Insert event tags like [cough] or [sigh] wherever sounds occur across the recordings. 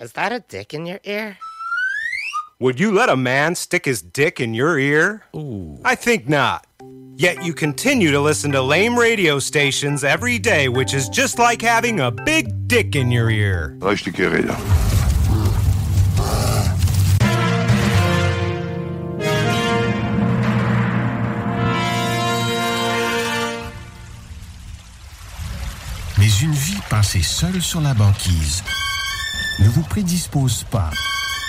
Is that a dick in your ear? Would you let a man stick his dick in your ear? Ooh. I think not. Yet you continue to listen to lame radio stations every day, which is just like having a big dick in your ear. Reste carré là. Mais une vie passée seule sur la banquise ne vous prédispose pas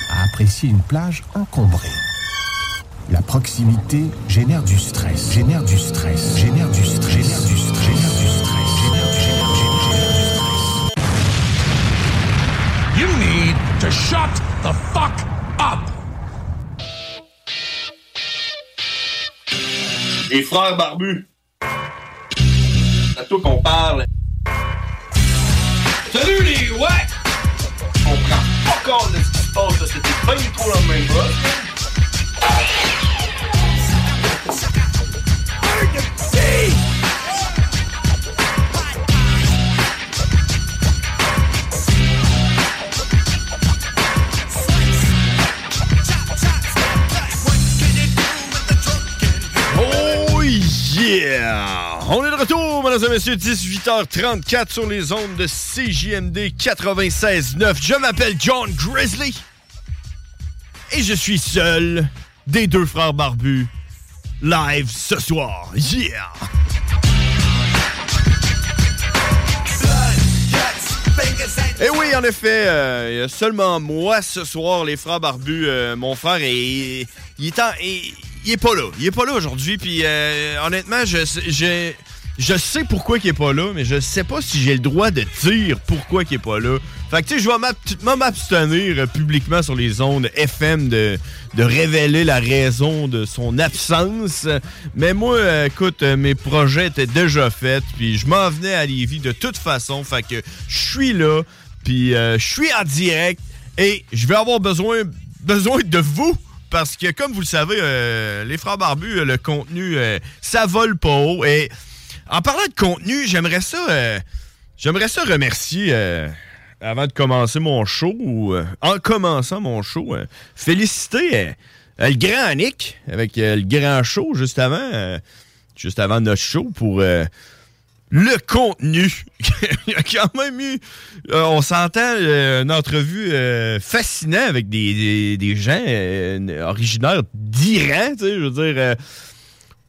à apprécier une plage encombrée. La proximité génère du stress, génère du stress, génère du stress, génère du stress, génère du stress, génère du stress. You need to shut the fuck up. Les frères barbus. C'est à toi qu'on parle. Salut les ouais! On prend pas compte de ce qui se passe, là. c'était pas du tout la même chose. Oh yeah! On est de retour, mesdames et messieurs, 18h34 sur les ondes de CJMD 96.9. Je m'appelle John Grizzly et je suis seul des deux frères barbus live ce soir. Yeah! Et oui, en effet, euh, seulement moi ce soir, les frères barbus. Euh, mon frère, est, il, est en- il est pas là. Il est pas là aujourd'hui. Puis euh, honnêtement, je, je, je sais pourquoi il est pas là, mais je sais pas si j'ai le droit de dire pourquoi il est pas là. Fait que tu sais, je vais m'abstenir euh, publiquement sur les ondes FM de, de révéler la raison de son absence. Mais moi, euh, écoute, euh, mes projets étaient déjà faits, puis je m'en venais à Lévis de toute façon. Fait que je suis là, puis euh, je suis en direct, et je vais avoir besoin, besoin de vous. Parce que, comme vous le savez, euh, les frères barbus, euh, le contenu, euh, ça vole pas haut. Et en parlant de contenu, j'aimerais ça, j'aimerais ça remercier, avant de commencer mon show, en commençant mon show, féliciter le grand Annick avec le grand show juste avant, juste avant notre show pour le contenu. [laughs] Il y a quand même eu, euh, on s'entend, euh, une entrevue euh, fascinante avec des, des- gens originaires d'Iran, tu sais, je veux dire.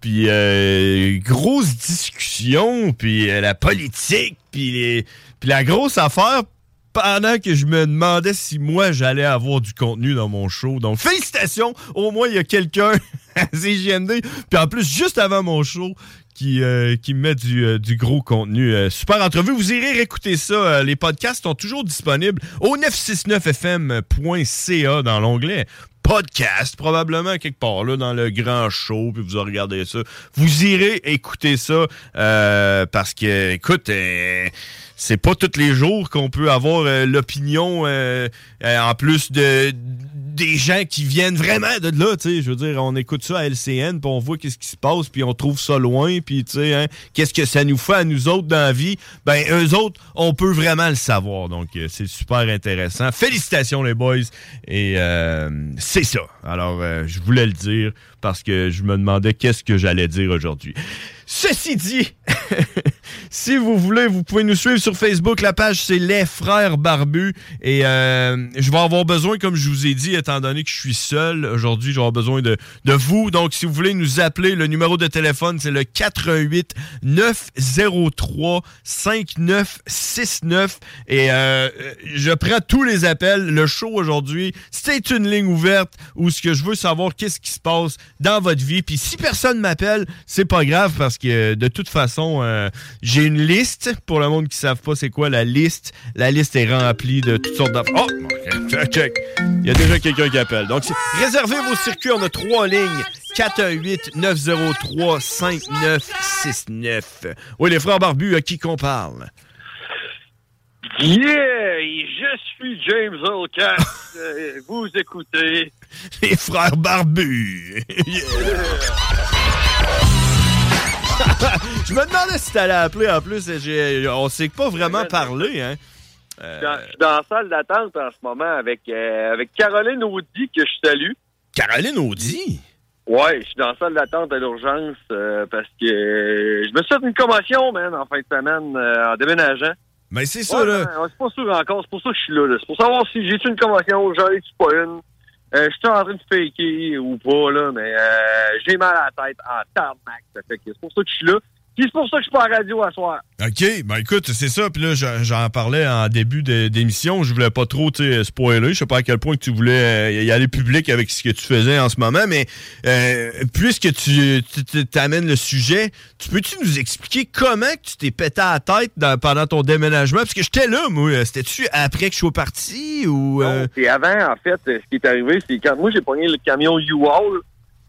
puis grosse discussion, puis la politique, puis la grosse affaire pendant que je me demandais si moi j'allais avoir du contenu dans mon show. Donc félicitations, au moins il y a quelqu'un [laughs] à CJMD, puis en plus juste avant mon show qui, euh, met du, euh, du gros contenu. Euh, super entrevue. Vous irez réécouter ça. Les podcasts sont toujours disponibles au 969fm.ca dans l'onglet podcast, probablement quelque part là dans le grand show, puis vous regardez ça. Vous irez écouter ça parce que, écoute, c'est pas tous les jours qu'on peut avoir euh, l'opinion euh, euh, en plus de des gens qui viennent vraiment de là, tu sais, je veux dire, on écoute ça à LCN, puis on voit qu'est-ce qui se passe, puis on trouve ça loin, puis tu sais, hein, qu'est-ce que ça nous fait à nous autres dans la vie, ben eux autres, on peut vraiment le savoir, donc euh, c'est super intéressant. Félicitations les boys, et c'est ça. Alors, je voulais le dire parce que je me demandais qu'est-ce que j'allais dire aujourd'hui. Ceci dit, si vous voulez, vous pouvez nous suivre sur Facebook. La page, c'est Les Frères Barbus. Et euh, je vais avoir besoin, comme je vous ai dit, étant donné que je suis seul, aujourd'hui, je vais avoir besoin de, de vous. Donc, si vous voulez nous appeler, le numéro de téléphone, c'est le 88 903 5969. Et euh, je prends tous les appels. Le show aujourd'hui, c'est une ligne ouverte où ce que je veux savoir, qu'est-ce qui se passe dans votre vie. Puis si personne m'appelle, c'est pas grave parce que de toute façon, euh, j'ai une liste. Pour le monde qui ne savent pas c'est quoi la liste, la liste est remplie de toutes sortes d'affaires. Oh! check. Il y a déjà quelqu'un qui appelle. Donc, réservez vos circuits. On a trois lignes. 418-903-5969. Oui, les frères barbus, à qui qu'on parle? Yeah! Je suis James Olcott. [laughs] Euh, vous écoutez... Les frères barbus. [laughs] [laughs] je me demandais si t'allais appeler en plus. j'ai- On sait pas vraiment parler, hein? Euh, Je suis dans la salle d'attente en ce moment avec, euh, avec Caroline Audi que je salue. Caroline Audi? Ouais, je suis dans la salle d'attente à l'urgence euh, parce que je me suis fait une commotion, man, en fin de semaine en déménageant. Mais c'est ça, Ouais, là. ben, C'est pas sûr encore, c'est pour ça que je suis là. là. C'est pour savoir si j'ai-tu une convention, j'en ai-tu pas une? Euh, je suis en train de faker ou pas, là, mais euh, j'ai mal à la tête en tarmac. Ça fait que c'est pour ça que je suis là. Puis c'est pour ça que je suis pas à la radio à soir. OK, ben écoute, c'est ça. Puis là, j'en- parlais en début d'émission. Je voulais pas trop spoiler. Je sais pas à quel point que tu voulais euh, y aller public avec ce que tu faisais en ce moment, mais euh, puisque tu t'amènes le sujet, tu peux-tu nous expliquer comment que tu t'es pété à la tête dans- pendant ton déménagement? Parce que j'étais là, moi. C'était-tu après que je sois parti ou... euh, C'est avant, en fait, ce qui est arrivé, c'est quand moi j'ai pogné le camion U-Haul.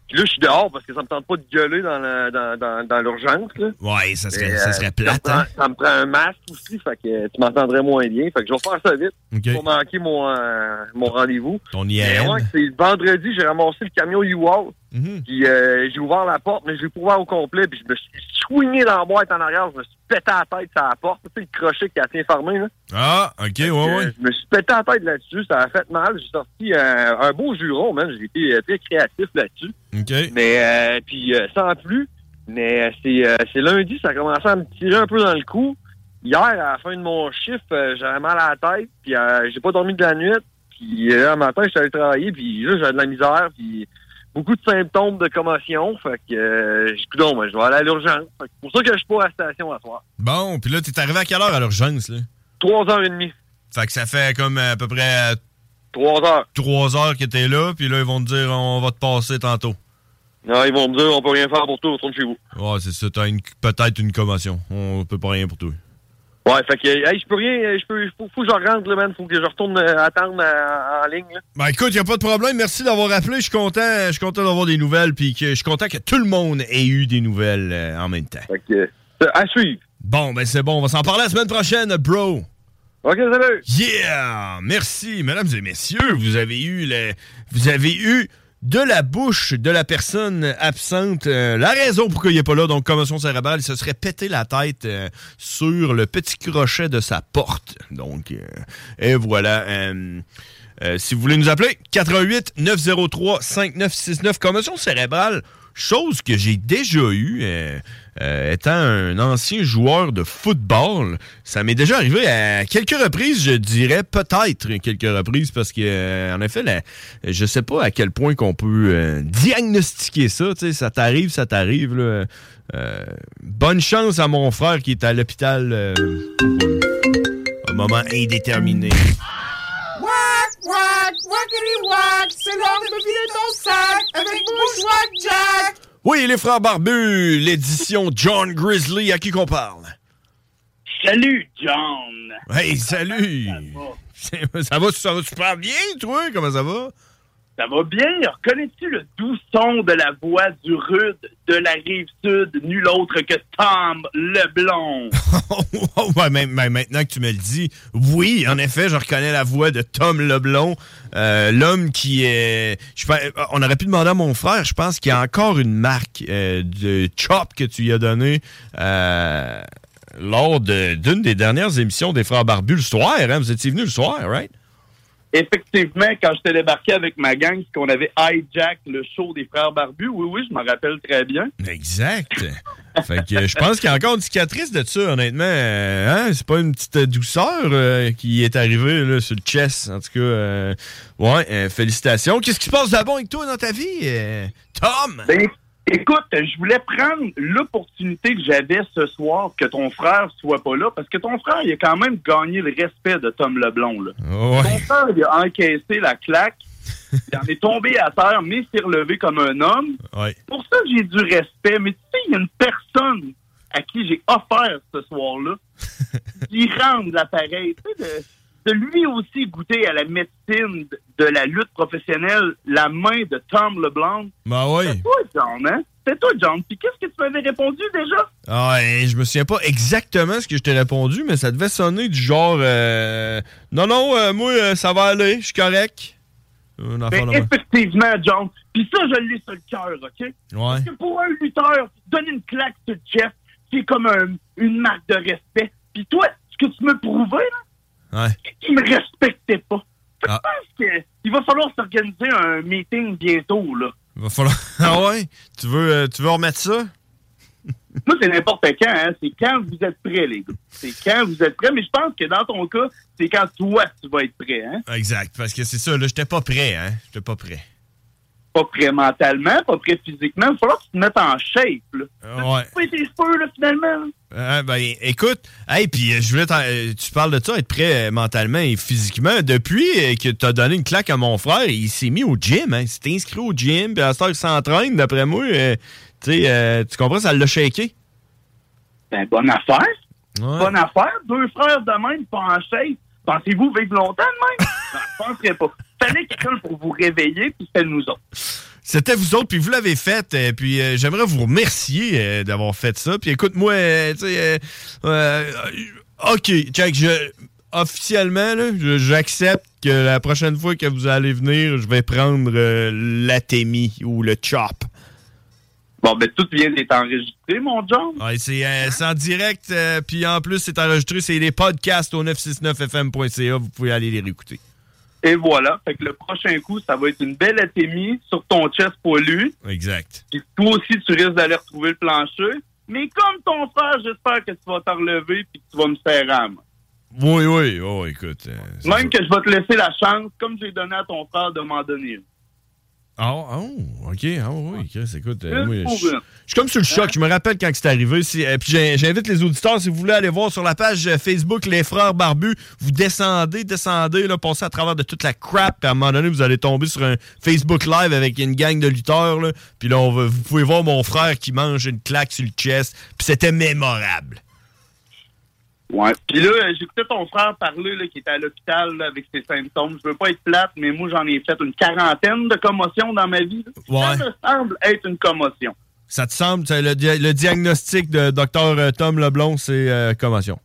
Puis là, je suis dehors parce que ça me tente pas de gueuler dans la- dans, dans, dans l'urgence. là. Ouais, ça serait, Et, ça euh, serait plate, prend- hein? Ça me prend un masque aussi, fait que tu m'entendrais moins bien. Fait que je vais faire ça vite OK. pour manquer mon, euh, mon rendez-vous. Ton Mais IAM. ouais, c'est vendredi, j'ai ramassé le camion U-Haul. Mhm. Puis euh, j'ai ouvert la porte, mais je l'ai ouvert au complet. Puis je me suis swingé dans la boîte en arrière. Je me suis pété la tête sur la porte. Tu sais, le crochet qui a été fermé. Là. Ah, OK, ouais, ouais. Euh, je me suis pété la tête là-dessus. Ça a fait mal. J'ai sorti un beau juron, man. J'ai été euh, très créatif là-dessus. OK. Mais euh, puis sans plus. Mais c'est c'est lundi, ça a commencé à me tirer un peu dans le cou. Hier, à la fin de mon chiffre, j'avais mal à la tête, puis j'ai pas dormi de la nuit. Puis là, matin, j'étais allé travailler, puis là, j'avais de la misère, puis beaucoup de symptômes de commotion. Fait que euh, Coudonc, moi, je vais aller à l'urgence. C'est pour ça que je suis pas à la station à soir. Bon, puis là, t'es arrivé à quelle heure à l'urgence, là? Trois heures et demie. Fait que ça fait comme à peu près euh, Trois heures. trois heures que t'es là, puis là, ils vont te dire on va te passer tantôt. Non, ils vont me dire, on peut rien faire pour toi, retourne chez vous. Ouais, c'est ça, t'as une- peut-être une commotion. On peut pas rien pour toi. Ouais, fait que, hey, je peux rien, je peux, faut, faut que je rentre, là, man. Faut que je retourne euh, attendre euh, en ligne, là. Ben écoute, y a pas de problème. Merci d'avoir appelé. Je suis content, je suis content d'avoir des nouvelles, puis que je suis content que tout le monde ait eu des nouvelles euh, en même temps. Fait que, à suivre. Bon, ben c'est bon. On va s'en parler la semaine prochaine, bro. OK, salut. Yeah! Merci, mesdames et messieurs. Vous avez eu le, vous avez eu de la bouche de la personne absente euh, la raison pourquoi il n'est pas là. Donc, commotion cérébrale, il se serait pété la tête euh, sur le petit crochet de sa porte. Donc, euh, et voilà. si vous voulez nous appeler, 88 903 5969 commotion cérébrale, chose que j'ai déjà eue euh, étant un ancien joueur de football. Ça m'est déjà arrivé à quelques reprises, je dirais peut-être quelques reprises parce que euh, en effet, la- je sais pas à quel point qu'on peut euh, diagnostiquer ça. Ça t'arrive, ça t'arrive. bonne chance à mon frère qui est à l'hôpital pour un moment indéterminé. C'est me ton sac avec Bushwack Jack. Oui, les frères barbus, l'édition John Grizzly, à qui qu'on parle? Salut, John. Hey, salut! Ça va, ça va super bien, toi? Comment ça va? Ça va bien. Reconnais-tu le doux son de la voix du rude de la rive sud, nul autre que Tom Leblond? [laughs] Oh, ouais, maintenant que tu me le dis, oui, en effet, je reconnais la voix de Tom Leblond, euh, l'homme qui est... on aurait pu demander à mon frère, je pense qu'il y a encore une marque euh, de chop que tu lui as donné euh, lors d'une des dernières émissions des Frères Barbus le soir. Hein? Vous étiez venu le soir, right? Effectivement, quand j'étais débarqué avec ma gang, qu'on avait hijack le show des frères barbus, oui, oui, je m'en rappelle très bien. Exact. Fait que je pense qu'il y a encore une cicatrice de ça, honnêtement. Euh, hein? C'est pas une petite douceur euh, qui est arrivée là, sur le chest. En tout cas, euh, ouais, euh, félicitations. Qu'est-ce qui se passe de bon avec toi dans ta vie, euh, Tom? Ben, écoute, je voulais prendre l'opportunité que j'avais ce soir que ton frère soit pas là, parce que ton frère, il a quand même gagné le respect de Tom Leblond. Là. Ouais. Ton frère, il a encaissé la claque, [laughs] il en est tombé à terre, mais s'est relevé comme un homme. Ouais. Pour ça, j'ai du respect, mais tu sais, il y a une personne à qui j'ai offert ce soir-là [laughs] qui rende l'appareil, tu sais, de, de lui aussi goûter à la médecine de, la lutte professionnelle, la main de Tom Leblanc. Ben oui. C'est toi, John, hein? C'est toi, John. Puis qu'est-ce que tu m'avais répondu déjà? Ah, et je me souviens pas exactement ce que je t'ai répondu, mais ça devait sonner du genre euh, Non, non, euh, moi, euh, ça va aller, je suis correct. Enfant Ben, effectivement, John. Puis ça, je l'ai sur le cœur, OK? Parce Ouais. que pour un lutteur, donner une claque sur Jeff, c'est comme un- une marque de respect. Puis toi, ce que tu me prouvais, là, Ouais. qu'il me respectait pas. Que Ah. Je pense qu'il va falloir s'organiser un meeting bientôt, là. Il va falloir. [laughs] Ah ouais? Tu veux, euh, tu veux remettre ça? [laughs] Moi, c'est n'importe quand, hein. C'est quand vous êtes prêts, les gars. C'est quand vous êtes prêts. Mais je pense que dans ton cas, c'est quand toi, tu vas être prêt, hein. Exact, parce que c'est ça, là, j'étais pas prêt, hein? J'étais pas prêt. Pas prêt mentalement, pas prêt physiquement. Il va falloir que tu te mettes en shape, là. Ouais. Tu pas tes cheveux, là, finalement? Euh, ben, écoute, hey, puis euh, je voulais euh, tu parles de ça, être prêt euh, mentalement et physiquement. Depuis que tu as donné une claque à mon frère, il s'est mis au gym, hein. Il s'est inscrit au gym, puis à ce il s'entraîne, d'après moi, euh, euh, tu comprends, ça l'a shaké. Ben, bonne affaire. Bonne affaire. Deux frères de même, pas en shape. Pensez-vous vivre longtemps de même? [laughs] non, je penserais pas. Fallait quelqu'un pour vous réveiller, puis c'était nous autres. C'était vous autres, puis vous l'avez fait, euh, puis euh, j'aimerais vous remercier euh, d'avoir fait ça. Puis écoute, moi, euh, tu sais, OK, check, je, officiellement, j'accepte que la prochaine fois que vous allez venir, je vais prendre l'atémie ou le chop. Bon, ben, tout vient d'être enregistré, mon John. Ouais, c'est euh, c'est en direct, euh, puis en plus, c'est enregistré, c'est les podcasts au 969fm.ca, vous pouvez aller les réécouter. Et voilà. Fait que le prochain coup, ça va être une belle athémie sur ton chest poilu. Exact. Puis toi aussi, tu risques d'aller retrouver le plancher. Mais comme ton frère, j'espère que tu vas t'en relever puis que tu vas me faire âme. Oui, oui, oh, écoute. euh, Même ça. que je vais te laisser la chance, comme j'ai donné à ton frère de m'en donner une. Ah, oh, OK. Ah, oui, Chris, écoute. euh, moi, je suis comme sur le choc. Je me rappelle quand c'est arrivé. Euh, puis j'invite les auditeurs, si vous voulez aller voir sur la page euh, Facebook Les Frères Barbus, vous descendez, descendez, là, passez à travers de toute la crap. Puis à un moment donné, vous allez tomber sur un Facebook Live avec une gang de lutteurs. Là, puis là, on va- vous pouvez voir mon frère qui mange une claque sur le chest. Puis c'était mémorable. Ouais. Puis là, euh, j'écoutais ton frère parler, là, qui était à l'hôpital là, avec ses symptômes. Je veux pas être plate, mais moi, j'en ai fait une quarantaine de commotions dans ma vie. Ouais. Ça me semble être une commotion. Ça te semble, le, di- le diagnostic de Dr Tom Leblon, c'est euh, commotion.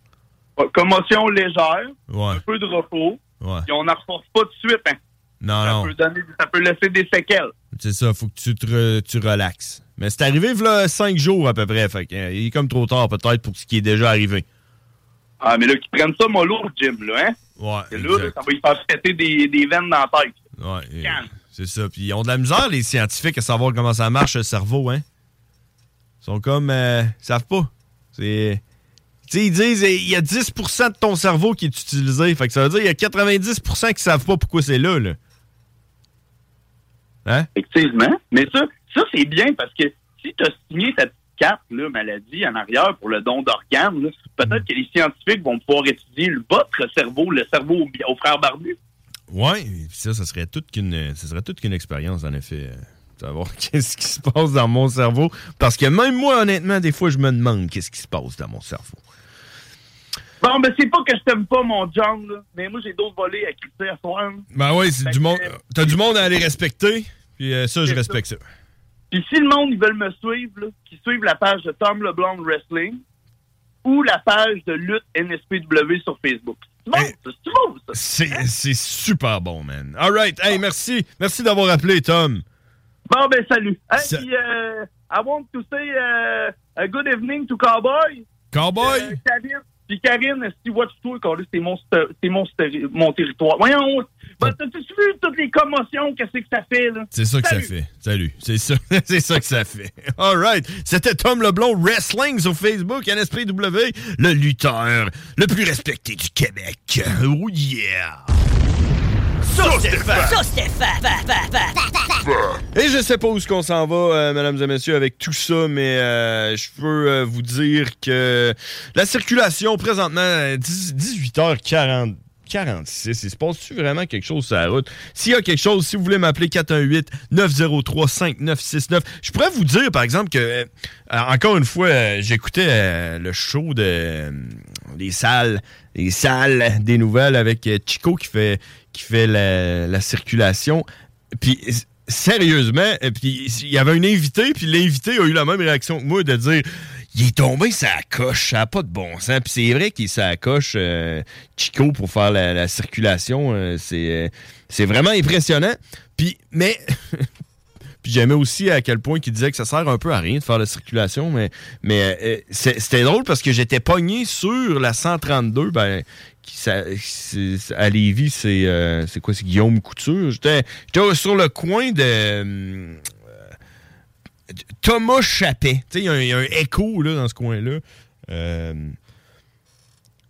Ouais, Commotion légère, Ouais. un peu de repos, Ouais. et on n'en reforce pas tout de suite. Hein. Non, Ça, non. peut donner- ça peut laisser des séquelles. C'est ça, faut que tu te re- tu relaxes. Mais c'est arrivé là cinq jours à peu près. Fait que, euh, il est comme trop tard peut-être pour ce qui est déjà arrivé. Ah, mais là, qu'ils prennent ça mollo gym, là, hein? Ouais. Et là, là, ça va y faire péter des, des veines dans la tête. Ouais, c'est ça. Puis ils ont de la misère, les scientifiques, à savoir comment ça marche le cerveau, hein? Ils sont comme. euh, ils savent pas. C'est. Tu sais, ils disent il y a 10% de ton cerveau qui est utilisé. Fait que ça veut dire qu'il y a 90% qui savent pas pourquoi c'est là, là. Hein? Effectivement. Mais ça, ça c'est bien parce que si tu as signé cette carte, là, maladie, en arrière pour le don d'organes, peut-être que les scientifiques vont pouvoir étudier le- votre cerveau, le cerveau au, au frère barbu. Puis ça, ça serait toute qu'une, ça serait toute qu'une expérience, en effet. euh, Savoir [laughs] qu'est-ce qui se passe dans mon cerveau. Parce que même moi, honnêtement, des fois, je me demande qu'est-ce qui se passe dans mon cerveau. Bon, ben c'est pas que je t'aime pas, mon John, là, mais moi, j'ai d'autres volets à quitter à soir. Ben oui, c'est du monde. T'as du monde à aller respecter. Puis euh, ça, je respecte ça. Puis si le monde, ils veulent me suivre, qu'ils suivent la page de Tom LeBlanc Wrestling ou la page de lutte NSPW sur Facebook. Bon, ça, c'est bon, ça. C'est, c'est super bon, man. All right. Hey, merci. Merci d'avoir appelé, Tom. Bon, ben salut. Hey, Ça- puis, euh, I want to say euh, a good evening to Cowboy. Cowboy? Euh, Karine. Puis Karine, si tu vois toi, c'est mon, st- c'est mon, mon territoire? Voyons, Bah, T'as-tu vu toutes les commotions, qu'est-ce que ça fait, là? C'est ça que Salut. ça fait. Salut. C'est ça. [laughs] c'est ça que ça fait. All right. C'était Tom Leblond Wrestling sur Facebook, NSPW, le lutteur le plus respecté du Québec. Oh yeah. Et je sais pas où est-ce qu'on s'en va, euh, mesdames et messieurs, avec tout ça, mais euh, je peux euh, vous dire que la circulation présentement, euh, 10 18h40. 46. Il se passe-tu vraiment quelque chose sur la route? S'il y a quelque chose, si vous voulez m'appeler 418-903-5969, je pourrais vous dire, par exemple, que, euh, encore une fois, euh, j'écoutais euh, le show de les salles, les salles des nouvelles avec Chico qui fait, qui fait la, la circulation. Puis, sérieusement, puis il y avait un invité, puis l'invité a eu la même réaction que moi de dire il est tombé ça coche, ça n'a pas de bon sens. Puis c'est vrai qu'il ça coche euh, Chico pour faire la, la circulation, euh, c'est euh, c'est vraiment impressionnant. Puis mais [laughs] Puis j'aimais aussi à quel point il disait que ça sert un peu à rien de faire la circulation, mais, mais euh, c'était drôle parce que j'étais pogné sur la 132, ben, qui, ça, à Lévis, c'est quoi, c'est Guillaume Couture? J'étais j'étais sur le coin de... Thomas Chappet. Tu sais, il y a un- écho là, dans ce coin-là. Euh,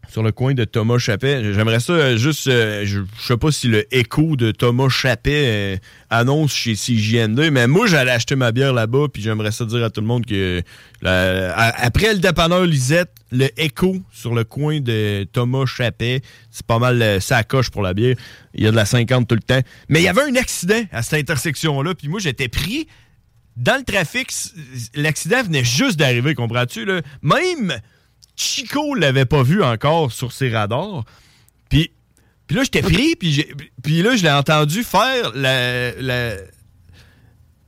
sur le coin de Thomas Chappet. J'aimerais ça euh, juste. euh, je, sais pas si le écho de Thomas Chappet annonce chez CJN2, mais moi, j'allais acheter ma bière là-bas, puis j'aimerais ça dire à tout le monde que après le dépanneur Lisette, le écho sur le coin de Thomas Chappet, c'est pas mal ça coche pour la bière. Il y a de la 50 tout le temps. Mais il y avait un accident à cette intersection-là, puis moi, j'étais pris dans le trafic, l'accident venait juste d'arriver, comprends-tu? Même Chico l'avait pas vu encore sur ses radars. Puis, puis là, j'étais pris, puis, puis là, je l'ai entendu faire la, la,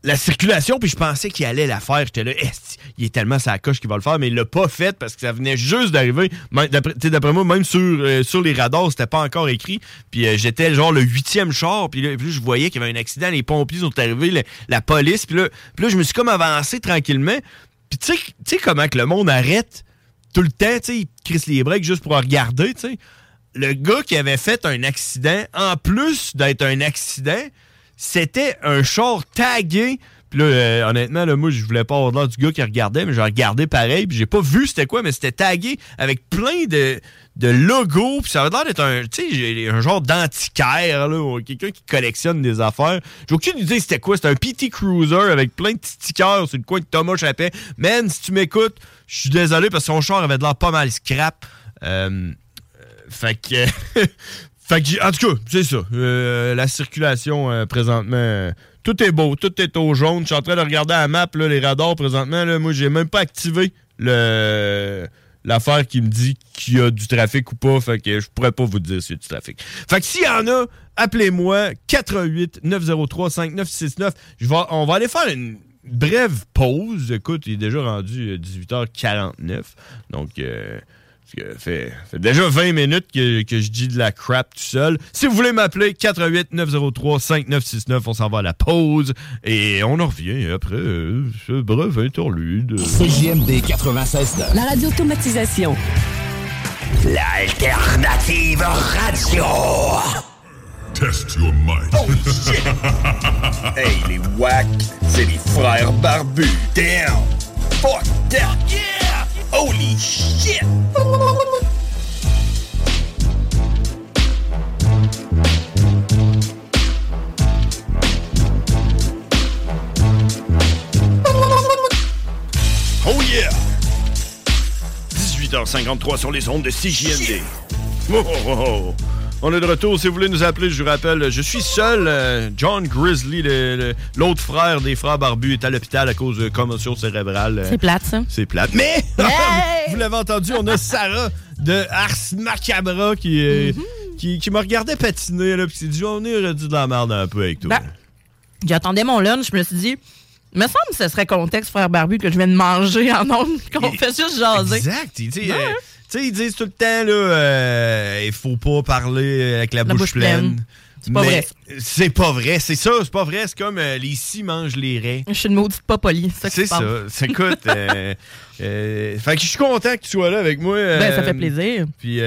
la circulation, puis je pensais qu'il allait la faire. J'étais là, Esti, il est tellement sa coche qu'il va le faire, mais il l'a pas fait parce que ça venait juste d'arriver. D'après moi, même sur, euh, sur les radars, c'était pas encore écrit. Puis euh, j'étais genre le huitième char, puis là, je voyais qu'il y avait un accident, les pompiers sont arrivés, la police, puis là, puis là, je me suis comme avancé tranquillement. Puis tu sais, tu sais comment que le monde arrête tout le temps, tu sais, il crisse les breaks juste pour regarder, tu sais. Le gars qui avait fait un accident, en plus d'être un accident, c'était un char tagué. Puis là, euh, honnêtement, là, moi, je voulais pas avoir l'air du gars qui regardait, mais j'ai regardé pareil, puis j'ai pas vu c'était quoi, mais c'était tagué avec plein de, de logos, puis ça avait l'air d'être un, un genre d'antiquaire, là, quelqu'un qui collectionne des affaires. J'ai aucune idée c'était quoi, c'était un PT Cruiser avec plein de petits stickers sur le coin de Thomas Chappet. Man, si tu m'écoutes, je suis désolé parce que son char avait de l'air pas mal scrap. Euh, fait que. [laughs] fait que, en tout cas, c'est ça. Euh, la circulation euh, présentement, euh, tout est beau, tout est au jaune. Je suis en train de regarder la map, les radars présentement. Là, moi, j'ai même pas activé l'affaire qui me dit qu'il y a du trafic ou pas. Fait que je pourrais pas vous dire s'il y a du trafic. Fait que s'il y en a, appelez-moi 88 903 5969. Je vais, on va aller faire une brève pause. Écoute, il est déjà rendu euh, 18h49. Donc, euh, ça fait, fait déjà 20 minutes que, que je dis de la crap tout seul. Si vous voulez m'appeler, 88 903 5969, on s'en va à la pause et on en revient après euh, ce bref interlude. CJMD 96 La radio-automatisation. L'alternative radio. Test your might. Oh shit! [laughs] hey, les wack, c'est les frères barbus. Damn! Fuck that! Yeah! Holy shit! Oh yeah! 18h53 sur les ondes de CJMD. Oh, oh, oh. On est de retour. Si vous voulez nous appeler, je vous rappelle, je suis seul. euh, John Grizzly, l'autre frère des frères barbus, est à l'hôpital à cause de commotion cérébrale. C'est plate, ça. C'est plate. Mais, [laughs] vous l'avez entendu, on a Sarah de Ars Macabra qui, euh, qui, qui me regardait patiner, là, puis qui s'est dit, on aurait dû de la merde un peu avec toi. Ben, J'attendais mon lunch, je me suis dit, me semble que ce serait contexte, frère Barbu, que je viens de manger en ondes, [laughs] qu'on fait juste jaser. Exact. Tu sais, euh, sais, ils disent tout le temps, là, euh, il faut pas parler avec la, bouche, bouche pleine. pleine. C'est pas vrai. C'est pas vrai, c'est ça, c'est pas vrai. C'est comme euh, les scies mangent les raies. Je suis une maudite pas polie. C'est ça. C'est ça. C'est- Écoute, euh, [laughs] euh, fait que je suis content que tu sois là avec moi. Ben, ça euh, fait plaisir. Puis euh,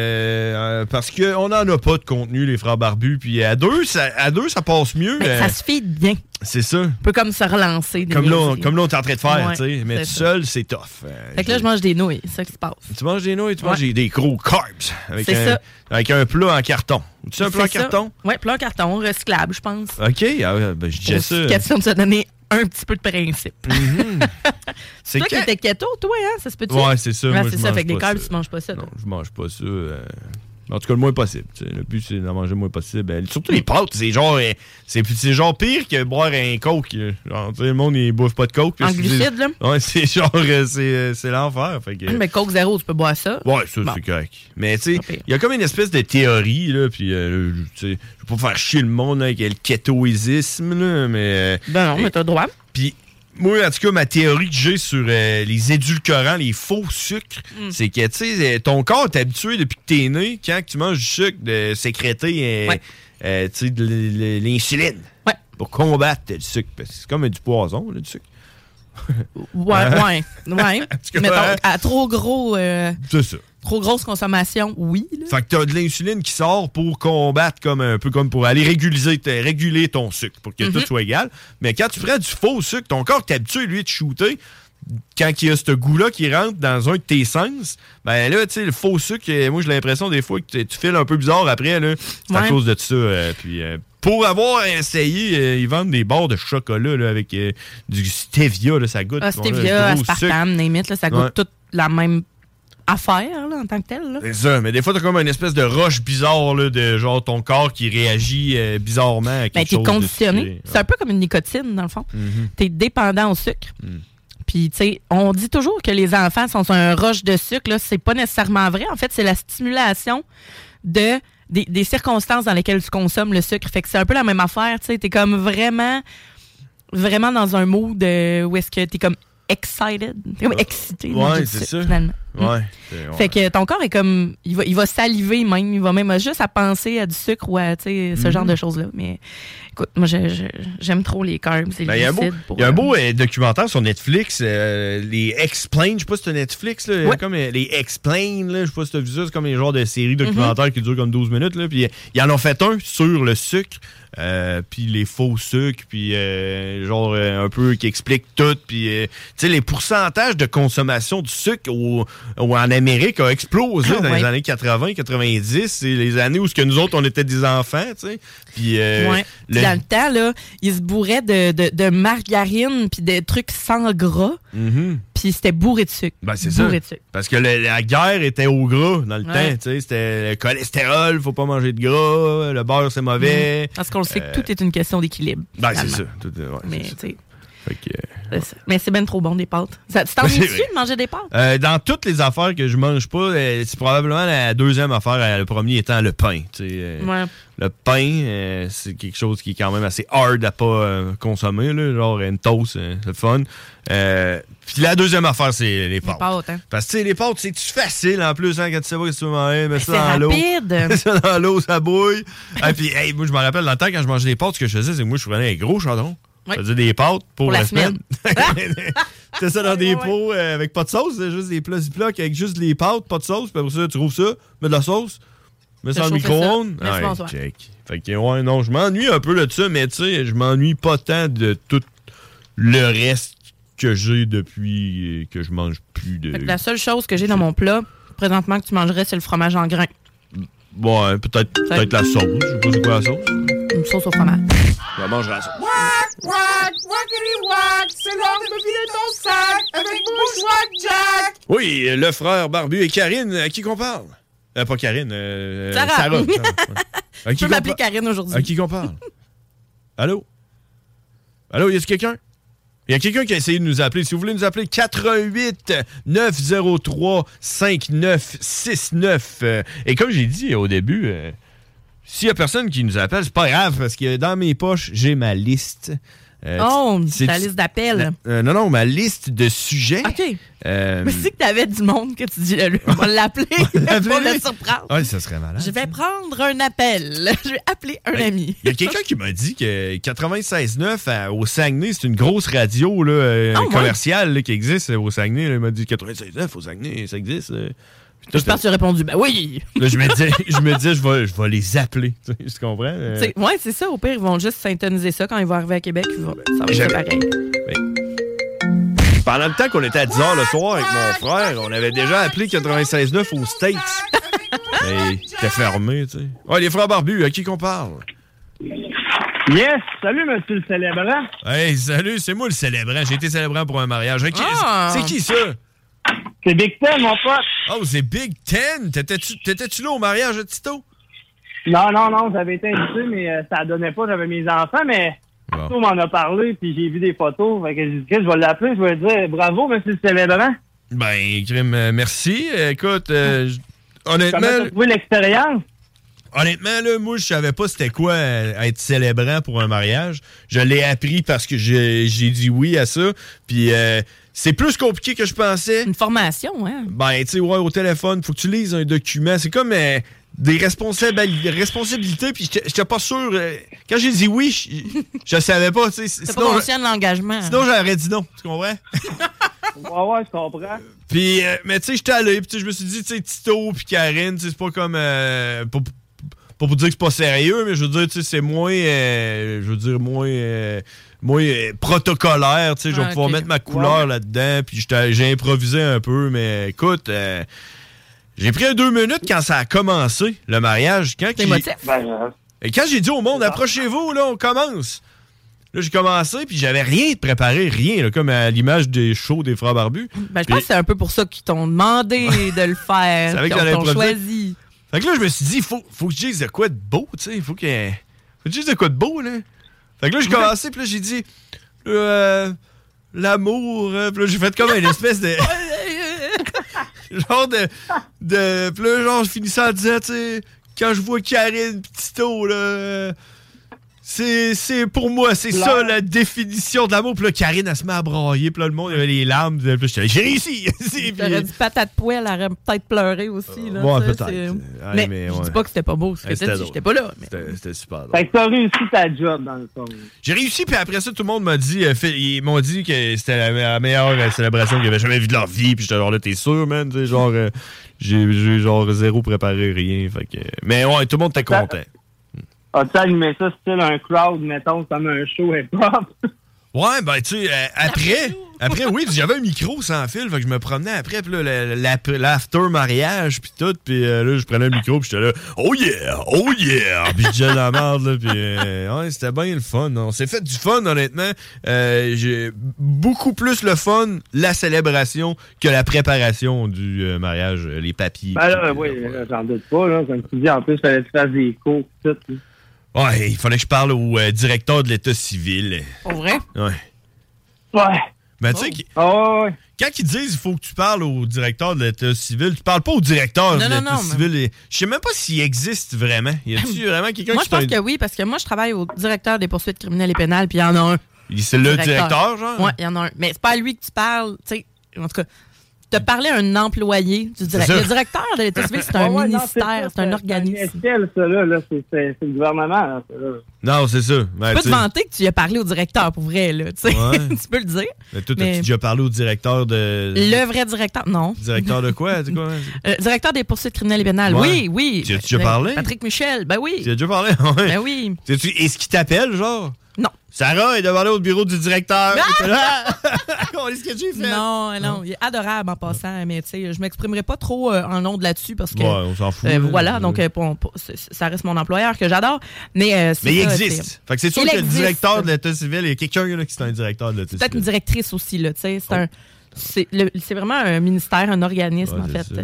euh, parce qu'on n'en a pas de contenu, les frères barbus. Puis à deux, ça, à deux, ça passe mieux. Ben, euh, ça se fait bien. c'est ça. Un peu comme se relancer. des Comme là, on- comme là, on est en train de faire, Ouais, tu sais. Mais tout seul, c'est tough. Euh, Fait que là, je mange des nouilles. C'est ça qui se passe. Tu manges des nouilles, tu manges des, des gros carbs. Avec C'est un, ça. avec un plat en carton. Tu sais un ça. carton? Ouais, plat en carton, recyclable, je pense. OK, ah, ben, je disais ça. Question de se donner un petit peu de principe. [laughs] C'est toi qui étais keto, toi, hein? Ça se peut-tu? Ouais, c'est ça. Ouais, c'est ça. Fait que les carbs, tu manges pas ça. Non, je mange pas ça. euh, En tout cas, le moins possible. Le but, c'est d'en manger le moins possible. Euh, Surtout les pâtes, c'est genre, euh, c'est c'est genre pire que boire un coke. Genre, tu sais, le monde, il bouffe pas de coke. En C'est- glucides, là? Ouais, [laughs] c'est genre, euh, c'est euh, c'est l'enfer. Fait que- Mais Coke Zéro, tu peux boire ça? Ouais, ça, Bon. c'est correct. Mais tu sais, il y a comme une espèce de théorie, là, puis euh, tu sais, je veux pas faire chier le monde avec le kétoïsisme, là, mais... euh, Ben non, mais t'as le droit. Puis moi, en tout cas, ma théorie que j'ai sur euh, les édulcorants, les faux sucres, Mm. c'est que, tu sais, euh, ton corps est habitué depuis que t'es né, quand tu manges du sucre, de sécréter, euh, Ouais. euh, tu sais, de l'insuline. Ouais. Pour combattre le sucre. Parce que c'est comme du poison, du sucre. Ouais, [laughs] Hein? ouais. Ouais. [laughs] Mettons, hein? à trop gros. euh, C'est ça. Trop grosse consommation, oui. là. Fait que t'as de l'insuline qui sort pour combattre comme un peu comme pour aller réguler, t- réguler ton sucre pour que Mhm. tout soit égal. Mais quand tu prends du faux sucre, ton corps est habitué, lui, de shooter. Quand il y a ce goût-là qui rentre dans un de tes sens, ben là, tu sais, le faux sucre, euh, moi j'ai l'impression des fois que tu files un peu bizarre après, là. C'est à cause de ça. euh, puis euh, pour avoir essayé, euh, ils vendent des barres de chocolat là, avec euh, du stevia, là, ça goûte. Ah, bon, là, stevia, aspartame, name it, là, ça goûte Ouais. toute la même affaire là, en tant que telle. Là. C'est ça, mais des fois, t'as comme une espèce de roche bizarre, là, de genre ton corps qui réagit euh, bizarrement à quelque Ben, t'es chose. de conditionné. C'est un peu comme une nicotine, dans le fond. Mhm. T'es dépendant au sucre. Mm. Puis, tu sais, on dit toujours que les enfants sont sur un roche de sucre. Là, c'est pas nécessairement vrai. En fait, c'est la stimulation de des, des circonstances dans lesquelles tu consommes le sucre. Fait que c'est un peu la même affaire. Tu sais, t'es comme vraiment, vraiment dans un mood euh, où est-ce que t'es comme excited, t'es comme excité. Ouais, c'est ça. Finalement. Ouais. Fait que ton corps est comme. Il va, il va saliver même. Il va même juste à penser à du sucre ou à tu ce Mhm. genre de choses-là. Mais écoute, moi, je- je- j'aime trop les carbs. Ben, Il y a un beau, pour, y a un euh, beau euh, documentaire sur Netflix, euh, les Explain, je sais pas si c'est Netflix, là, Ouais. comme euh, les Explain, là, je sais pas si t'as vu ça, c'est comme les genres de séries Mhm. documentaires qui durent comme 12 minutes, là, puis euh, ils en ont fait un sur le sucre, euh, puis les faux sucres, puis euh, genre euh, un peu qui explique tout, puis euh, tu sais, les pourcentages de consommation du sucre au, au- en Amérique a explosé Ah, dans les années 80, 90, c'est les années où ce que nous autres, on était des enfants, tu sais, puis euh, Ouais. Puis le- Dans le temps, là, ils se bourraient de, de, de margarine puis des trucs sans gras. Mhm. Puis c'était bourré de sucre. Ben, c'est ça. Bourré de sucre. Parce que le- la guerre était au gras dans le Ouais. temps. tu sais, C'était le cholestérol, faut pas manger de gras, le beurre c'est mauvais. Parce qu'on le sait Euh, que tout est une question d'équilibre. Ben, c'est ça. Tout Mais, tu sais, Fait que, ça. Mais c'est bien trop bon, des pâtes. Ça, tu t'en [laughs] es de manger des pâtes? euh, dans toutes les affaires que je mange pas, euh, c'est probablement la deuxième affaire, euh, le premier étant le pain. tu sais, euh, Ouais. Le pain, euh, c'est quelque chose qui est quand même assez hard à pas euh, consommer. Là, genre une toast, euh, c'est le fun. Euh, Puis la deuxième affaire, c'est les pâtes. pâtes, hein. Parce que les pâtes, c'est facile en plus hein, quand tu sais pas que tu veux manger. Mets ça dans l'eau. [laughs] Mets ça dans l'eau, ça bouille. Et puis, hey, moi, je me rappelle, dans le temps, quand je mangeais des pâtes, ce que je faisais, c'est que moi, je prenais un gros chaudron. Ouais. Je faisais des pâtes pour, Pour la, la semaine. C'était [laughs] [laughs] ça dans des pots euh, avec pas de sauce, c'est juste des plats Ziploc avec juste les pâtes, pas de sauce. Puis après ça, tu rouvres ça, mets de la sauce, mets ça dans le ça. micro-ondes. Ouais, check. Fait que, ouais, non, je m'ennuie un peu de ça, mais tu sais, je m'ennuie pas tant de tout le reste que j'ai depuis euh, que je mange plus de. La seule chose que j'ai dans mon plat, présentement, que tu mangerais, c'est le fromage en grains. Ouais, peut-être peut la sauce. Je sais pas c'est quoi la sauce. Une sauce au fromage. Je la mangerai sauce. Wack, wack, wackity wack, c'est l'heure de me vider ton sac avec Bushwack Jack. Oui, le frère Barbu et Karine, à qui qu'on parle? Euh, pas Karine, euh, Sarah. Sarah. [laughs] À Tu qui peux m'appeler Karine aujourd'hui. À qui qu'on parle? Allô? Allô, y a-t-il quelqu'un? Il y a quelqu'un qui a essayé de nous appeler. Si vous voulez nous appeler, 88 903 5969. Euh, et comme j'ai dit au début, euh, s'il y a personne qui nous appelle, c'est pas grave parce que dans mes poches, j'ai ma liste Euh, Oh, c'est- ta liste d'appels. Euh, non, non, ma liste de sujets. OK. Euh, Mais c'est que t'avais du monde que tu dis, là, lui, on va [laughs] l'appeler pour le surprendre. Ouais, ça serait malade. Je vais prendre un appel. [laughs] Je vais appeler un ami. Il y a quelqu'un qui m'a dit que 96.9 à- au Saguenay, c'est une grosse radio là, euh, Ah, ouais? commerciale là, qui existe au Saguenay. Il m'a dit 96.9 au Saguenay, ça existe. Toi, Je pense que tu as répondu, ben oui. Là, je me disais, je me disais, je vais, je vais les appeler. Tu sais, tu comprends? Euh, C'est- Ouais, c'est ça. Au pire, ils vont juste syntoniser ça quand ils vont arriver à Québec. ils vont- Ça va être pareil. Pendant le temps qu'on était à 10h le soir avec mon frère, on avait déjà appelé 96.9 aux States. Mais c'était fermé, tu sais. Ouais, les frères barbus, à qui qu'on parle? Yes! Salut, monsieur le célébrant. Hey, salut, c'est moi le célébrant. J'ai été célébrant pour un mariage. Ah! C'est qui ça? C'est Big Ten, mon pote. Oh, c'est Big Ten? T'étais-tu t'étais-tu là au mariage de Tito? Non, non, non, j'avais été invité, mais euh, ça donnait pas. J'avais mes enfants, mais Tito m'en a parlé, puis j'ai vu des photos. Fait que j'ai dit, je vais l'appeler, je vais lui dire bravo, monsieur le célébrant. Ben, Grim, euh, merci. Écoute, euh, honnêtement... Comment trouvé l'expérience? Honnêtement, là, moi, je savais pas c'était quoi euh, être célébrant pour un mariage. Je l'ai appris parce que j'ai j'ai dit oui à ça. Puis euh, c'est plus compliqué que je pensais. Une formation, hein? Ben, tu sais, ouais, au téléphone, faut que tu lises un document. C'est comme euh, des responsabili- responsabilités. Puis j'étais pas sûr. euh, quand j'ai dit oui, je- je savais pas. tu sais, pas conscient de l'engagement. sinon j'aurais dit non. Tu comprends? [laughs] Ouais, ouais, je comprends. Puis, euh, mais tu sais, j'étais allé, puis je me suis dit, tu sais, Tito puis Karine, tu sais, c'est pas comme. euh, pas, pas pour dire que c'est pas sérieux, mais je veux dire, tu sais, c'est moins. euh, je veux dire, moins. Euh, moins euh, protocolaire, tu sais, je vais Ah, pouvoir mettre ma couleur Ouais. là-dedans, puis j'ai improvisé un peu, mais écoute, euh, j'ai pris deux minutes quand ça a commencé, le mariage. Quand T'es j'ai- motif? et quand j'ai dit au monde, approchez-vous, là, on commence. Là, j'ai commencé, puis j'avais rien de préparé, rien, là, comme à l'image des shows des frères barbus. Ben, je pense que c'est un peu pour ça qu'ils t'ont demandé de le [laughs] C'est faire. qu'ils t'ont choisi. Fait que là, je me suis dit, faut, faut que je dise de quoi de beau, tu sais. Faut que, faut que je dise de quoi de beau, là. Fait que là, j'ai commencé, puis là, j'ai dit, euh, l'amour. euh, Puis là, j'ai fait comme une espèce de. [laughs] genre de. de puis là, genre, je finissais en disant, tu sais, quand je vois Karine pis Tito, là. C'est, c'est pour moi, c'est ça la définition de l'amour. Puis là, Karine, elle se met à brailler. Puis là, le monde, il y avait les larmes. Puis là, j'ai réussi! [laughs] J'aurais dit patate poêle, elle aurait peut-être pleuré aussi. Là, Ouais, peut-être. mais, mais je ouais. dis pas que c'était pas beau ce que t'as dit. J'étais pas là. mais- C'était, super drôle. Fait que t'as réussi ta job, dans le fond. J'ai réussi, puis après ça, tout le monde m'a dit, euh, fait- ils m'ont dit que c'était la, la meilleure euh, célébration qu'ils avaient jamais vue de leur vie, puis j'étais genre là, t'es sûr, man, genre, euh, j'ai, j'ai genre zéro préparé, rien, fait que, mais ouais, tout le monde était content. As-tu animé ça style un crowd, mettons, comme un show hip-hop? [laughs] Ouais, ben, tu sais, euh, après, après, oui, j'avais un micro sans fil, fait que je me promenais après, puis là, la- la- l'after mariage, puis tout, puis euh, là, je prenais le micro, puis j'étais là, oh yeah, oh yeah, puis de la merde, là, puis euh, ouais, c'était bien le fun. On s'est fait du fun, honnêtement. Euh, j'ai beaucoup plus le fun, la célébration, que la préparation du mariage, les papiers. Ben là, oui, j'en doute pas, là. Comme tu dis, en plus, fallait que tu fasses des cours, tout. là. Ouais, il fallait que je parle au euh, directeur de l'État civil. Pour vrai? Ouais. Ouais. Ben, tu sais, qui- Ah, quand ils disent il faut que tu parles au directeur de l'État civil, tu parles pas au directeur Non, de non, l'État non, civil. Et Je sais même pas s'il existe vraiment. Y a-tu vraiment quelqu'un Moi, qui je pense que oui, parce que moi, je travaille au directeur des poursuites criminelles et pénales, puis il y en a un. C'est le directeur, genre? Oui, il y en a un. Mais c'est pas à lui que tu parles. Tu sais, en tout cas, te parler à un employé du directeur. Le directeur de l'État civil, c'est un ouais, ministère, c'est un C'est organisme. ça, là. là. C'est c'est- c'est le gouvernement, là. ça, là. Non, c'est ça. Ben, Tu peux tu te vanter que tu y as parlé au directeur, pour vrai, là. Tu sais. Ouais. [laughs] tu peux le dire. Mais toi, Mais t'as-tu déjà parlé au directeur de. Le vrai directeur, non. Directeur de quoi? [laughs] C'est quoi? Euh, directeur des poursuites criminelles et pénales, Ouais. oui, oui. Tu as-déjà Euh, parlé? Patrick Michel, ben oui. Tu as déjà parlé? [laughs] Ouais. Ben oui. Sais-tu- Est-ce qu'il t'appelle, genre? Non. Sarah est devant aller au bureau du directeur. Ah! Là? On est ce que j'ai fait? Non, non, il est adorable en passant, mais tu sais, je m'exprimerai pas trop euh, en nom de là-dessus parce que. Ouais, on s'en fout, euh, là. voilà, donc euh, ça reste mon employeur que j'adore. Mais, euh, Mais il ça, existe. c'est- Fait que c'est sûr Il que le directeur de l'État civil, il y a quelqu'un là, qui est un directeur de l'État Peut-être une civil. directrice aussi, là, tu sais. C'est un. C'est vraiment un ministère, un organisme, Ouais, en fait. euh,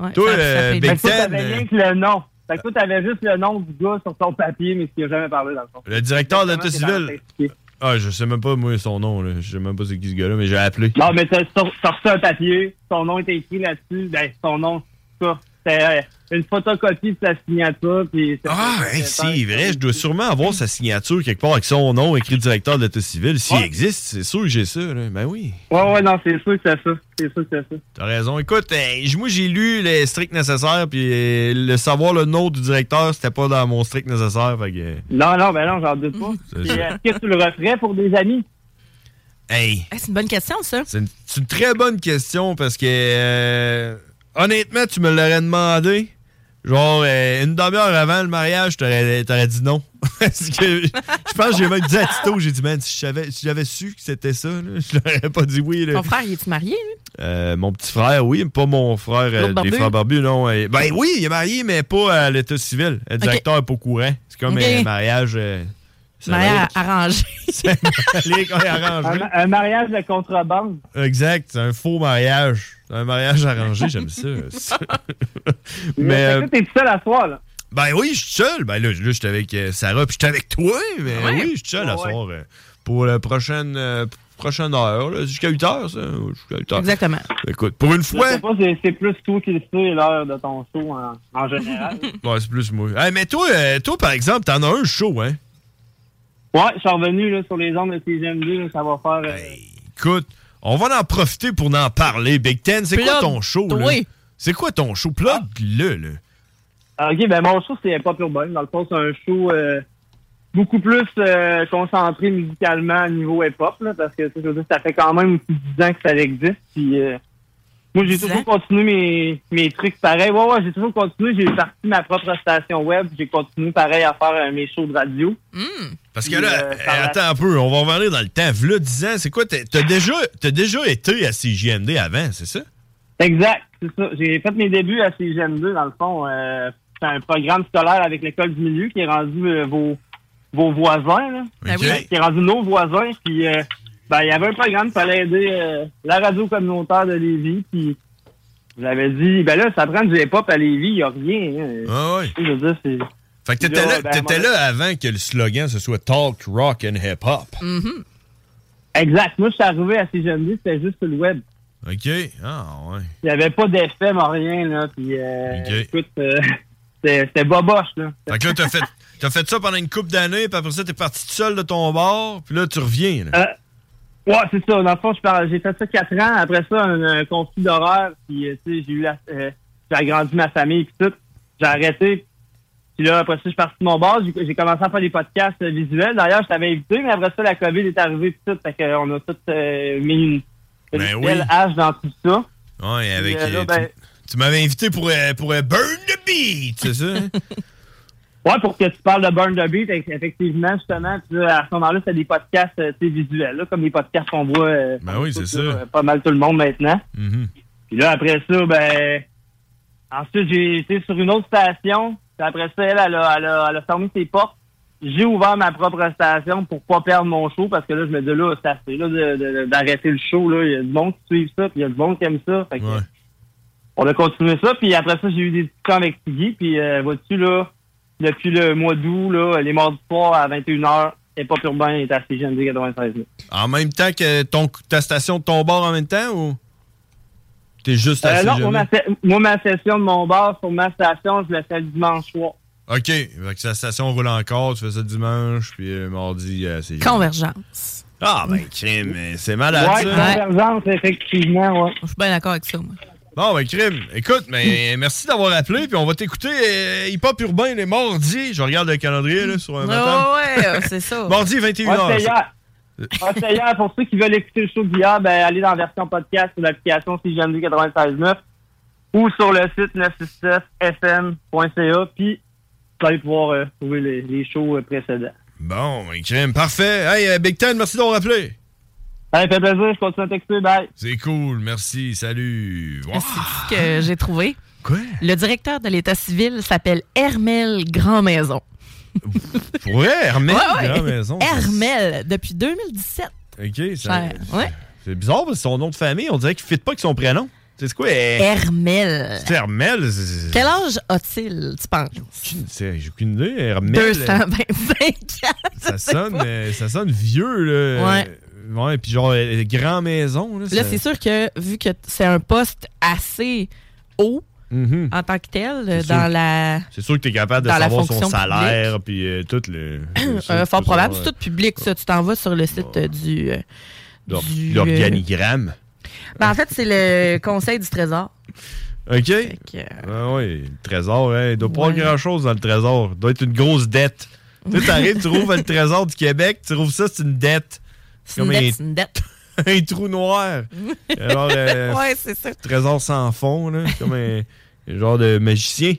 ouais, Toi, ça- ça euh, fait- Big Ten, euh, que le nom. Fait que toi, t'avais juste le nom du gars sur ton papier, mais tu n'as jamais parlé dans le fond. Le directeur de civil. Ah, je sais même pas, moi, son nom. Là. Je sais même pas c'est qui ce gars-là, mais j'ai appelé. Non, mais t'as t'as- reçu un papier, ton nom était écrit là-dessus, ben, ton nom, ça. C'était euh, une photocopie de sa signature. Puis Ah, hey, c'est vrai, je dois sûrement avoir sa signature quelque part avec son nom écrit directeur de l'état civil. S'il existe, c'est sûr que j'ai ça. là. Ben oui. Ouais, ouais, non, c'est sûr que c'est ça. C'est sûr que c'est ça. T'as raison. Écoute, euh, moi j'ai lu les stricts nécessaires, puis euh, le savoir le nom du directeur, c'était pas dans mon strict nécessaire. Fait que, Non, non, ben non, j'en doute pas. [laughs] Est-ce que tu le referais pour des amis? hey, c'est une bonne question, ça. c'est une, très bonne question parce que euh, honnêtement, tu me l'aurais demandé. Genre, euh, une demi-heure avant le mariage, t'aurais t'aurais dit non. [laughs] Parce que je pense que j'ai même dit à Tito, j'ai dit, man, si j'avais si j'avais su que c'était ça, là, je l'aurais pas dit oui. là. Ton frère, il est-tu marié, lui? Euh, mon petit frère, oui, mais pas mon frère euh, des frères barbus, non. Euh, Ben oui, il est marié, mais pas à l'état civil. Le directeur n'est pas au courant. C'est comme un mariage. euh, [laughs] Mariage arrangé. Les gars, arrangés. Un, un mariage de contrebande. Exact, c'est un faux mariage. C'est un mariage arrangé, j'aime ça. [laughs] [laughs] mais. Fait euh, que t'es tout seul à soir, là. Ben oui, je suis seul. Ben là, là j'étais avec euh, Sarah, puis j'étais avec toi. Mais Ouais. oui, je suis seul à Ouais. soir. euh, pour la prochaine, euh, prochaine heure. là. Jusqu'à 8 heures, ça. Jusqu'à 8 heures. Exactement. Écoute, pour une Je fois. sais pas, c'est- c'est plus toi qui le sais, l'heure de ton show en, en général. [laughs] Ouais, c'est plus moi. Hey, mais toi, euh, toi, par exemple, t'en as un show, hein? ouais, je suis revenu là, sur les ondes de CGM2, là, ça va faire... euh, Écoute, on va en profiter pour en parler. Big Ten, c'est quoi ton show, là? toi. C'est quoi ton show? Plug-le, là. Ah, Ok, ben mon show, c'est Pop Urbain. Dans le fond, c'est un show euh, beaucoup plus euh, concentré musicalement à niveau hip-hop, là, parce que sais, je veux dire, ça fait quand même aussi 10 ans que ça existe. Puis, euh, moi, j'ai 10 toujours continué mes, mes trucs pareils. Ouais, ouais, j'ai toujours continué. J'ai parti ma propre station web. J'ai continué pareil à faire euh, mes shows de radio. Parce que là, euh, euh, la- attends un peu, on va revenir dans le temps. V'là 10 ans, c'est quoi? T'as déjà, t'as déjà été à CJMD avant, c'est ça? Exact, c'est ça. J'ai fait mes débuts à CGM2, dans le fond. Euh, c'est un programme scolaire avec l'école du milieu qui est rendu euh, vos, vos voisins, là. Oui. qui est rendu nos voisins. Puis, euh, ben, il y avait un programme fallait aider euh, la radio communautaire de Lévis. Puis, j'avais dit, ben là, ça prend du hip-hop à Lévis, il n'y a rien. hein. Ah ouais. Je veux dire, c'est... Fait que t'étais Là, ben, t'étais moi- là avant que le slogan ce soit Talk, Rock and Hip Hop. Mm-hmm. Exact. Moi, je suis arrivé à CGM2, c'était juste sur le web. OK. Ah ouais. Il n'y avait pas d'effet, mais rien, là. Puis, euh, écoute, euh, [laughs] c'était boboche, là. Fait que là, t'as fait, t'as fait ça pendant une couple d'années, puis après ça, t'es parti tout seul de ton bar, puis là, tu reviens. Là. Euh, ouais, c'est ça. Dans le fond, j'ai fait ça quatre ans. Après ça, un, un conflit d'horaire. Puis, euh, tu sais, j'ai eu la, euh, j'ai agrandi ma famille puis tout. J'ai arrêté. Puis là, après ça, je suis parti de mon bar. J'ai commencé à faire des podcasts euh, visuels. D'ailleurs, je t'avais invité, mais après ça, la COVID est arrivée puis tout. Fait qu'on a tout mis une, une Ben oui. belle hache dans tout ça. Ouais, avec. là, ben- tu tu m'avais invité pour, pour Burn the Beat, c'est ça? [laughs] Ouais, pour que tu parles de Burn the Beat, eff- effectivement, justement, là, à ce moment-là, c'est des podcasts euh, tu visuels, là, comme les podcasts qu'on voit euh, Ben oui, c'est tout, ça. là, pas mal tout le monde maintenant. Mhm. Puis là, après ça, ben, ensuite, j'ai été sur une autre station. Puis après ça, elle, elle a, elle a- elle a fermé ses portes. J'ai ouvert ma propre station pour pas perdre mon show parce que là, je me dis là, c'est assez là, d'arrêter le show. Là. Il y a du monde qui suit ça, puis il y a du monde qui aime ça. Fait que, On a continué ça, puis après ça, j'ai eu des discussions avec Tiggy. Puis euh, vois-tu, là, depuis le mois d'août, là, les mardis soirs à 21h, et pas urbain est à CGMD 96 000. En même temps que ton, ta station de ton bar en même temps, ou? T'es juste à Euh, non, CGMD? moi ma, moi, ma session de mon bar sur ma station, je la fais le dimanche soir. OK. Fait que sa station roule encore, tu fais ça dimanche, puis euh, mardi, euh, c'est... Convergence. Ah, ben, crime, mais c'est malade, Ouais, ça. convergence, effectivement, ouais. Je suis bien d'accord avec ça, moi. Bon, ben, crime. Écoute, mais [laughs] merci d'avoir appelé, puis on va t'écouter euh, Hip Hop Urbain les mardis. Je regarde le calendrier, là, sur un matin. Ouais, ouais, c'est ça. [laughs] Mardi, 21h. Ouais, c'était hier. Ouais, c'était hier. Pour ceux qui veulent écouter le show d'hier, ben, allez dans la version podcast sur l'application CGMD 96.9 ou sur le site 967fm.ca, puis vous allez pouvoir euh, trouver les, les shows euh, précédents. Bon, ben, crime, parfait. Hey, euh, Big Ten, merci d'avoir appelé. Fait plaisir, je continue à texter, bye. C'est cool, merci, salut. Wow. C'est ce que j'ai trouvé? Quoi? Le directeur de l'État civil s'appelle Hermel Grandmaison. [laughs] Pour vrai, Hermel, Ouais, ouais. Grand Maison. ça- Hermel, depuis 2017. OK, ça-. Ouais. c'est bizarre parce que son nom de famille, on dirait qu'il ne fit pas avec son prénom. C'est quoi? eh, Hermel. C'est Hermel. c'est- Quel âge a-t-il, tu penses? J'ai aucune idée. Hermel. 225 ans. Ça [laughs] sonne, euh, ça sonne vieux, là. Ouais. Ouais, puis genre, euh, grand maison. Là, Là, c'est sûr que vu que c'est un poste assez haut, Mhm. en tant que tel euh, dans sûr. la. C'est sûr que tu es capable de savoir son salaire, puis euh, tout le. [clears throat] Euh, fort probable, c'est tout public, ça. Tu t'en vas sur le site euh, du. euh, l'or- du, L'organigramme. euh, ben, en fait, c'est le [laughs] Conseil du Trésor. OK? que, Ah oui, le trésor, hein, il doit pas Ouais. avoir grand-chose dans le trésor. Il doit être une grosse dette. Tu sais, t'arrives, tu [laughs] trouves le trésor du Québec, tu trouves ça, c'est une dette. C'est une Comme un- [laughs] un trou noir. [laughs] Alors, euh, ouais, c'est ça. Trésor sans fond, là. Comme un, genre de magicien.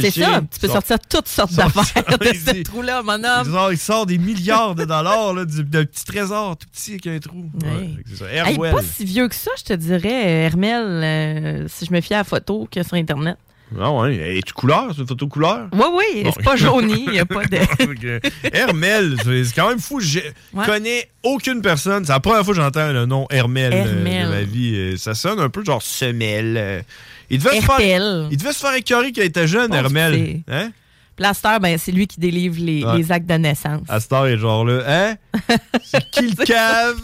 C'est ça. Tu peux Sort- sortir toutes sortes sort- d'affaires [laughs] de ce trou-là, mon homme. Genre, il sort des milliards de dollars là, du- d'un petit trésor tout petit avec un trou. Ouais, c'est ça. Hey, pas si vieux que ça, je te dirais, euh, Hermel, euh, si je me fie à la photo qu'il y a sur Internet. Ah ouais, es-tu couleur? C'est une photo couleur? Oui, oui, Bon. c'est pas jauni, il n'y a pas de. [laughs] Hermel, c'est quand même fou. Je Ouais. connais aucune personne. C'est la première fois que j'entends le nom Hermel, euh, de ma vie. Euh, Ça sonne un peu genre semelle. euh. Il devait, se faire, il devait se faire écœurer quand il était jeune, Hermel. Hein? Plaster, ben, c'est lui qui délivre les, Ouais. les actes de naissance. Il est genre là. Hein? [laughs] C'est qui le cave?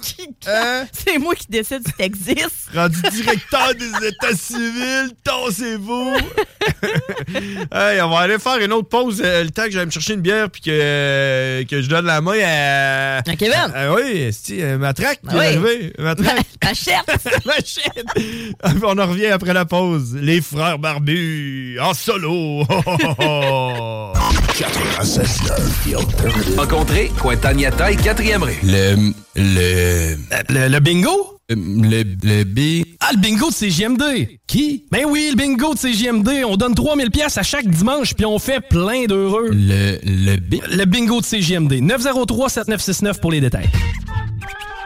Hein? C'est moi qui décide si t'existes. [laughs] Rendu directeur des états civils, tassez-vous! [laughs] hey, on va aller faire une autre pause euh, le temps que j'aille me chercher une bière puis que, euh, que je donne la main à. À Kevin? Oui, c'est euh, Matraque qui Ah est oui. arrivé. Matraque. Machette! Machette! on en revient après la pause. Les frères barbus en solo. 96.9, The Alternative. Rencontrer Cointagnata et 4e rue. Le. Le. Le, le bingo? Le. Le B. Ah, le bingo de CJMD! Qui? Ben oui, le bingo de CJMD. On donne 3000 pièces à chaque dimanche, puis on fait plein d'heureux. Le. Le B. Le bingo de CJMD. 903-7969 pour les détails.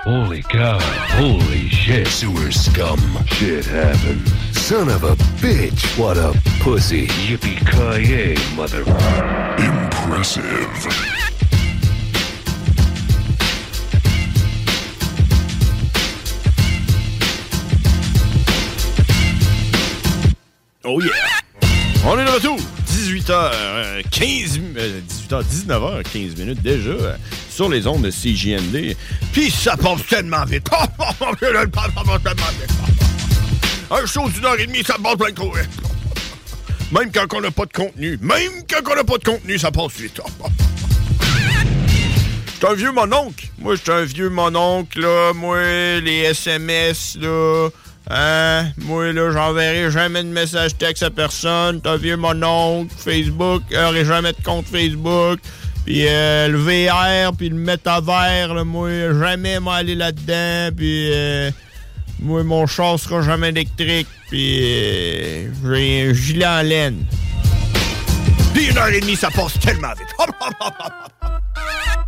Holy cow. Holy shit. Sewer scum. Shit happened. Son of a bitch. What a pussy. Yippee-ki-yay, mother... Impressive. Oh yeah! On est de retour! 18h15, 18h, 19h, 15 minutes déjà euh, sur les ondes de CJND. Puis ça passe tellement vite! [laughs] Ça passe tellement vite. Un show d'une heure et demie, ça passe plein de vite. Même quand on n'a pas de contenu. Même quand on n'a pas de contenu, ça passe vite. [laughs] J'suis un vieux mononcle. Moi, j'suis un vieux mononcle, là. Moi, les SMS, là. Hein? Moi, là, j'enverrai jamais de message texte à personne. Un vieux mononcle. Facebook, j'aurai jamais de compte Facebook. Puis euh, le VR, puis le métavers, moi, jamais m'aller là-dedans. Puis euh, moi, mon char sera jamais électrique. Puis euh, j'ai un gilet en laine. Puis une heure et demie, ça passe tellement vite. [laughs]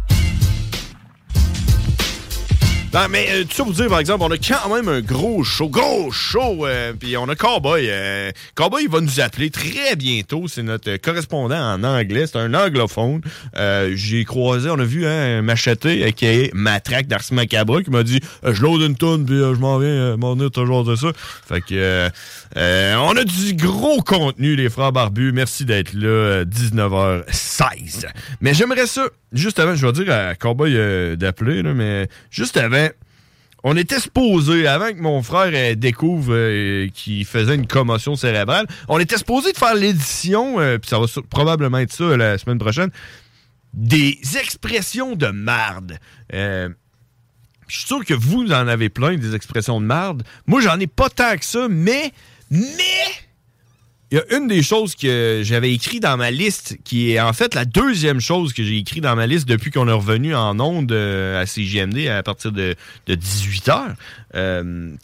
Mais euh, tout ça pour dire, par exemple, on a quand même un gros show, gros show, euh, puis on a Cowboy. Euh, Cowboy, va nous appeler très bientôt. C'est notre correspondant en anglais. C'est un anglophone. Euh, J'ai croisé, on a vu hein, Machete, euh, qui est Matraque d'Ars Macabre, qui m'a dit euh, Je load une tonne, puis je m'en viens m'en venir toujours de ça. Fait que on a du gros contenu, les frères barbus. Merci d'être là, euh, 19h16. Mais j'aimerais ça, juste avant, je vais dire à Cowboy d'appeler, mais juste avant, on était supposé, avant que mon frère euh, découvre euh, qu'il faisait une commotion cérébrale, on était supposé de faire l'édition, euh, puis ça va probablement être ça la semaine prochaine, des expressions de marde. Je suis sûr que vous en avez plein, des expressions de marde. Moi, j'en ai pas tant que ça, mais, mais, il y a une des choses que j'avais écrit dans ma liste, qui est en fait la deuxième chose que j'ai écrit dans ma liste depuis qu'on est revenu en onde euh, à CGMD à partir de, de 18h30. Euh,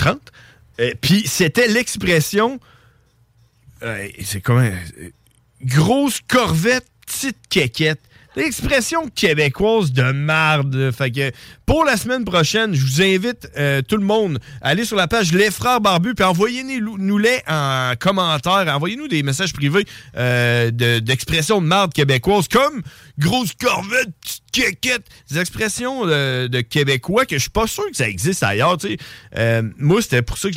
Puis c'était l'expression, euh, c'est comment, euh, grosse corvette, petite quéquette. L'expression québécoise de marde. Fait que pour la semaine prochaine, je vous invite euh, tout le monde à aller sur la page Les Frères Barbus puis envoyez-nous-les en commentaire. Envoyez-nous des messages privés euh, de- d'expressions de, marde québécoise comme grosse corvette, petite quéquette. Des expressions de, de québécois que je suis pas sûr que ça existe ailleurs. Euh, moi, c'était pour ça que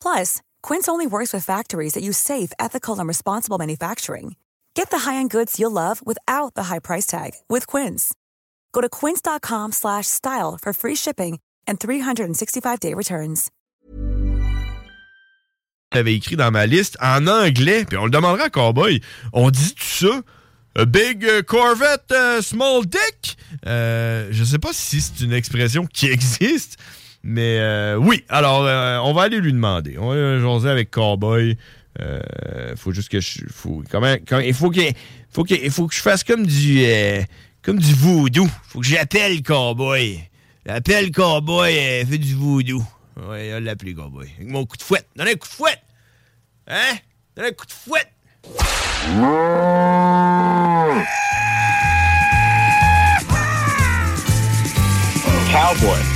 Plus, Quince only works with factories that use safe, ethical, and responsible manufacturing. Get the high-end goods you'll love without the high price tag with Quince. Go to quince.com slash style for free shipping and 365-day returns. J'avais écrit dans ma liste en anglais, puis on le demandera à Cowboy. On dit tout ça? A big euh, Corvette, euh, small dick? Euh, je sais pas si c'est une expression qui [laughs] existe, mais euh, oui. Alors, euh, on va aller lui demander. On va jaser avec Cowboy. Euh, faut juste que je. Faut, il faut que, faut il faut que je fasse comme du, euh, comme du voodoo. Faut que j'appelle Cowboy. J'appelle Cowboy, euh, fait du voodoo. Ouais, on l'a appelé Cowboy. Avec mon coup de fouette. Donnez un coup de fouette. Hein? Donnez un coup de fouette. Cowboy.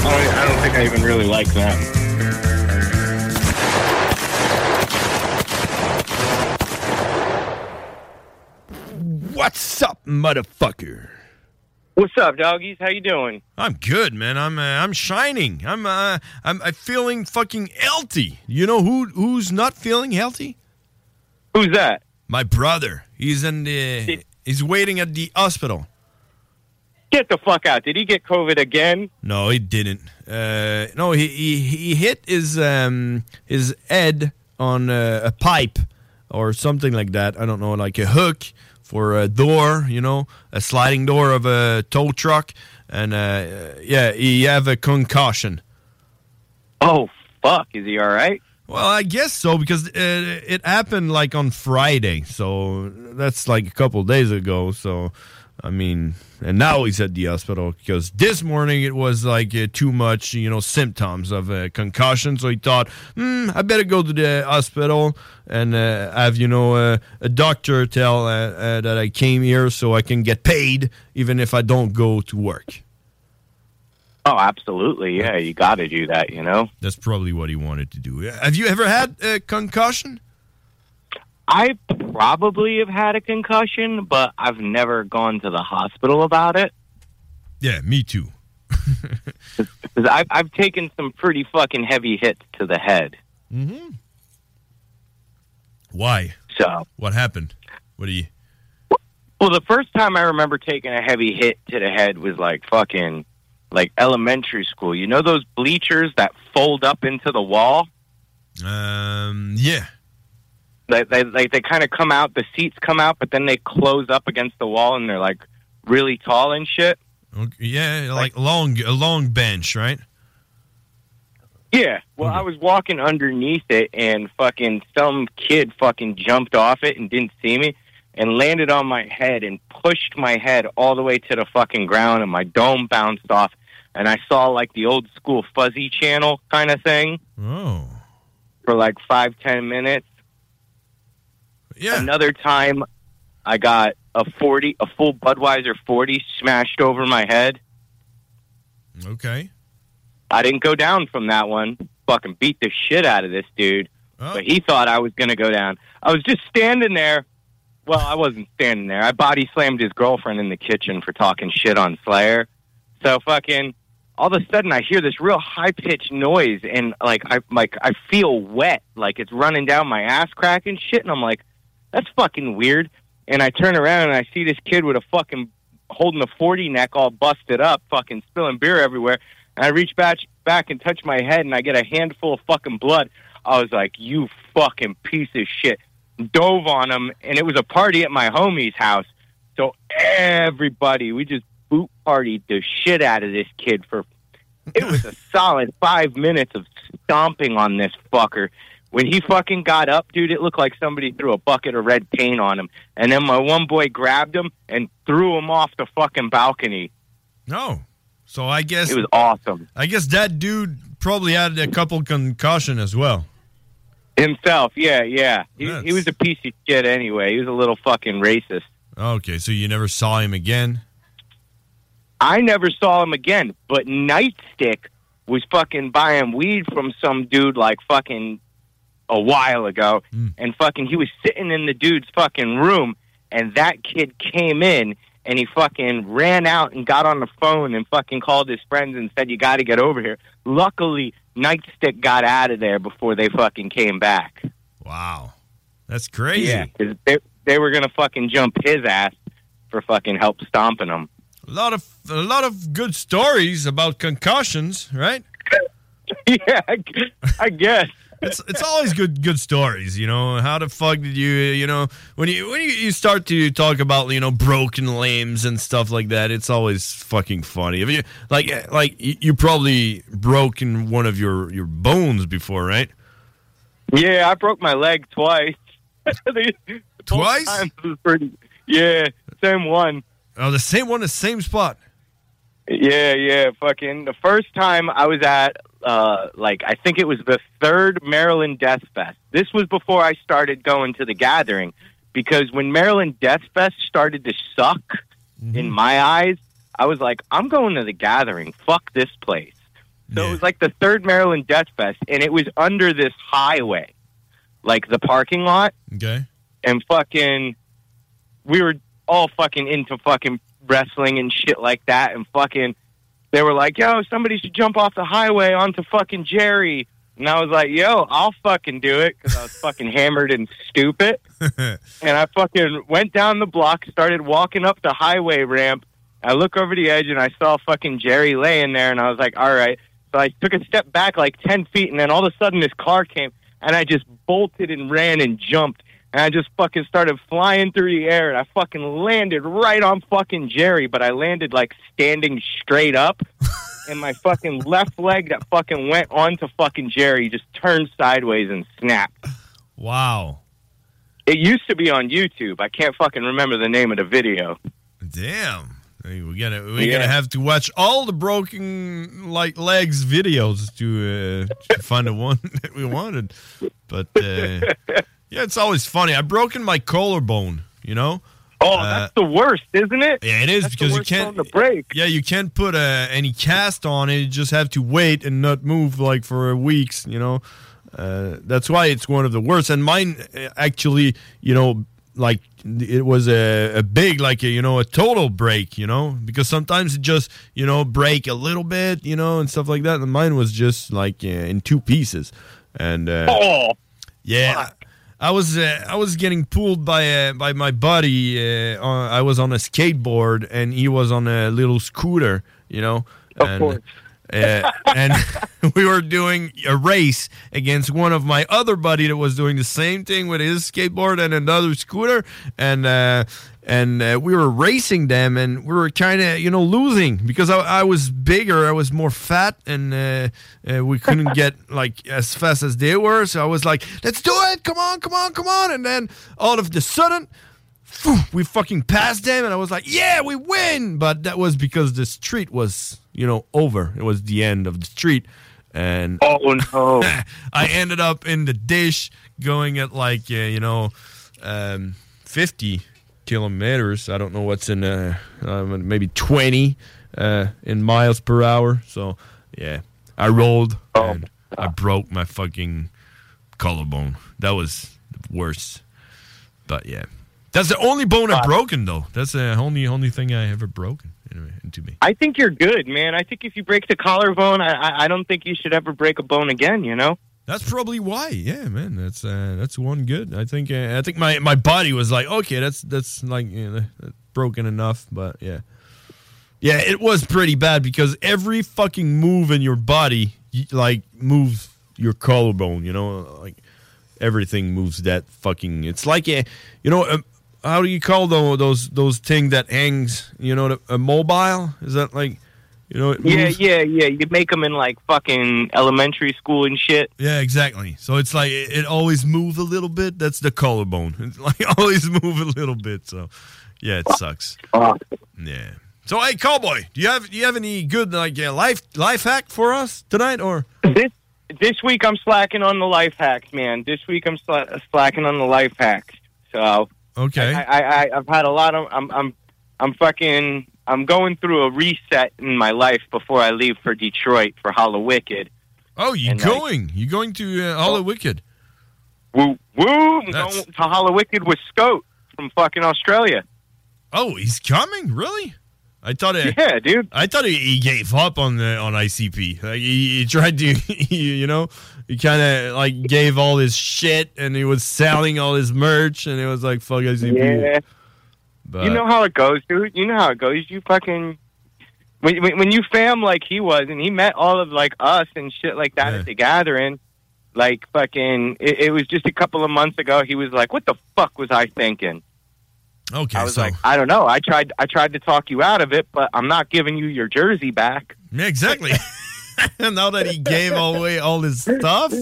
I don't, think I even really like them. What's up, motherfucker? What's up, doggies? How you doing? I'm good, man. I'm uh, I'm shining. I'm uh, I'm, I'm feeling fucking healthy. You know who who's not feeling healthy? Who's that? My brother. He's in the he's waiting at the hospital. Get the fuck out. Did he get COVID again? No, he didn't. Uh, no, he, he he hit his um his head on uh, a pipe or something like that. I don't know, like a hook for a door, you know, a sliding door of a tow truck, and uh, yeah, he have a concussion. Oh fuck, is he all right? Well, I guess so because uh, it happened like on Friday, so that's like a couple days ago. So, I mean, and now he's at the hospital because this morning it was like uh, too much, you know, symptoms of a concussion. So he thought, hmm, I better go to the hospital and uh, have you know uh, a doctor tell uh, uh, that I came here so I can get paid even if I don't go to work. Oh, absolutely. Yeah, you got to do that, you know? That's probably what he wanted to do. Have you ever had a concussion? I probably have had a concussion, but I've never gone to the hospital about it. Yeah, me too. [laughs] Because I've, I've taken some pretty fucking heavy hits to the head. Mm-hmm. Why? So, what happened? What do you? well, the first time I remember taking a heavy hit to the head was like fucking, like elementary school. You know those bleachers that fold up into the wall? Um, yeah. They, they, like they kind of come out, the seats come out, but then they close up against the wall and they're like really tall and shit. Okay, yeah, like, long, a long bench, right? Yeah. Well, I was walking underneath it, and fucking some kid fucking jumped off it and didn't see me, and landed on my head and pushed my head all the way to the fucking ground, and my dome bounced off, and I saw like the old school fuzzy channel kind of thing Oh. for like five ten minutes. Yeah. Another time, I got a forty, a full Budweiser forty smashed over my head. Okay. I didn't go down from that one. Fucking beat the shit out of this dude. Oh. But he thought I was going to go down. I was just standing there. Well, I wasn't standing there. I body slammed his girlfriend in the kitchen for talking shit on Slayer. So fucking, all of a sudden I hear this real high pitched noise, and like I like I feel wet, like it's running down my ass crack and shit, and I'm like, that's fucking weird. And I turn around and I see this kid with a fucking holding a forty neck all busted up, fucking spilling beer everywhere. And I reach back back and touch my head, and I get a handful of fucking blood. I was like, you fucking piece of shit. Dove on him, and it was a party at my homie's house. So everybody, we just boot partied the shit out of this kid for. It was a solid five minutes of stomping on this fucker. When he fucking got up, dude, it looked like somebody threw a bucket of red paint on him. And then my one boy grabbed him and threw him off the fucking balcony. No. So I guess It was awesome. I guess that dude probably had a couple concussion as well. Himself, yeah, yeah. He, he was a piece of shit anyway. He was a little fucking racist. Okay, so you never saw him again? I never saw him again, but Nightstick was fucking buying weed from some dude like fucking a while ago, hmm. and fucking he was sitting in the dude's fucking room, and that kid came in and he fucking ran out and got on the phone and fucking called his friends and said, "You got to get over here." Luckily, Nightstick got out of there before they fucking came back. Wow, that's crazy. Yeah, they they were gonna fucking jump his ass for fucking help stomping him. A lot of a lot of good stories about concussions, right? [laughs] yeah, I, I guess. It's it's always good good stories, you know. How the fuck did you, you know, when you when you, you start to talk about you know broken limbs and stuff like that, it's always fucking funny. If you like eh, like you you probably broken one of your your bones before, right? Yeah, I broke my leg twice. [laughs] Twice? pretty. Yeah, same one. Oh, the same one, the same spot. Yeah, yeah, fucking. The first time I was at, uh, like, I think it was the third Maryland Death Fest. This was before I started going to the gathering, because when Maryland Death Fest started to suck in my eyes, I was like, I'm going to the gathering. Fuck this place. So it was like the third Maryland Death Fest, and it was under this highway, like the parking lot. Okay. And fucking, we were all fucking into fucking wrestling and shit like that. And fucking, they were like, yo, somebody should jump off the highway onto fucking Jerry. And I was like, yo, I'll fucking do it because I was fucking hammered and stupid. [laughs] and I fucking went down the block, started walking up the highway ramp. I look over the edge and I saw fucking Jerry laying there, and I was like, all right. So I took a step back like 10 feet, and then all of a sudden this car came, and I just bolted and ran and jumped. And I just fucking started flying through the air, and I fucking landed right on fucking Jerry, but I landed like standing straight up. [laughs] and my fucking left leg that fucking went onto fucking Jerry just turned sideways and snapped. Wow. It used to be on YouTube. I can't fucking remember the name of the video. Damn. We're gonna we're Yeah. gonna have to watch all the broken like legs videos to, uh, to find the one [laughs] that we wanted. But uh, [laughs] yeah, it's always funny. I've broken my collarbone. You know. Oh, Uh, that's the worst, isn't it? Yeah, it is That's because you can't break. Yeah, you can't put uh, any cast on it. You just have to wait and not move like for weeks. You know, uh, that's why it's one of the worst. And mine uh, actually, you know, like it was a, a big, like a, you know, a total break. You know, because sometimes it just you know break a little bit, you know, and stuff like that. And mine was just like uh, in two pieces. And uh, Oh, yeah, I was uh, I was getting pulled by uh, by my buddy. Uh, on, I was on a skateboard and he was on a little scooter. You know, Of and, course. uh, and [laughs] we were doing a race against one of my other buddy that was doing the same thing with his skateboard and another scooter, and uh, and uh, we were racing them, and we were kind of you know losing because I, I was bigger, I was more fat, and uh, uh, we couldn't get [laughs] like as fast as they were. So I was like, "Let's do it! Come on, come on, come on!" And then all of the sudden we fucking passed them and i was like yeah we win but that was because the street was you know over it was the end of the street and oh no [laughs] i ended up in the dish going at like uh, you know um, 50 kilometers i don't know what's in uh, um, maybe 20 uh, in miles per hour so yeah i rolled and i broke my fucking collarbone that was the worst but yeah that's the only bone I've broken, though. That's the only only thing I ever broken. You into me. I think you're good, man. I think if you break the collarbone, I, I, I don't think you should ever break a bone again. You know. That's probably why. Yeah, man. That's uh, that's one good. I think uh, I think my, my body was like, okay, that's that's like you know, broken enough, but yeah. Yeah, it was pretty bad because every fucking move in your body like moves your collarbone, you know, like everything moves that fucking it's like a you know, um how do you call those those those thing that hangs, you know, a mobile? Is that like you know, Yeah, moves? yeah, yeah. You make them in like fucking elementary school and shit. Yeah, exactly. So it's like it, it always move a little bit. That's the collarbone. [laughs] It's like always [laughs] move a little bit. So yeah, it sucks. Yeah. So hey, cowboy, do you have do you have any good like uh, life life hack for us tonight or? This this week I'm slacking on the life hacks, man. This week I'm sla- slacking on the life hacks. So Okay. I, I, I I've had a lot of I'm I'm I'm fucking I'm going through a reset in my life before I leave for Detroit for Hollow Wicked. Oh, you going? you going to uh, Hollow Wicked? Woo woo! I'm going to Hollow Wicked with Scout from fucking Australia. Oh, he's coming? Really? I thought it. Yeah, dude. I thought he, he gave up on the on ICP. Like he, he tried to, [laughs] you know, he kind of like gave all his shit and he was selling all his merch and it was like fuck ICP. Yeah. But, you know how it goes, dude. You know how it goes. You fucking when when, when you fam like he was, and he met all of like us and shit like that at the gathering. Like fucking, it, it was just a couple of months ago. He was like, "What the fuck was I thinking?" Okay, I was so like, "I don't know. I tried, I tried to talk you out of it, but I'm not giving you your jersey back." yeah, exactly. And [laughs] [laughs] now that he gave away all his stuff,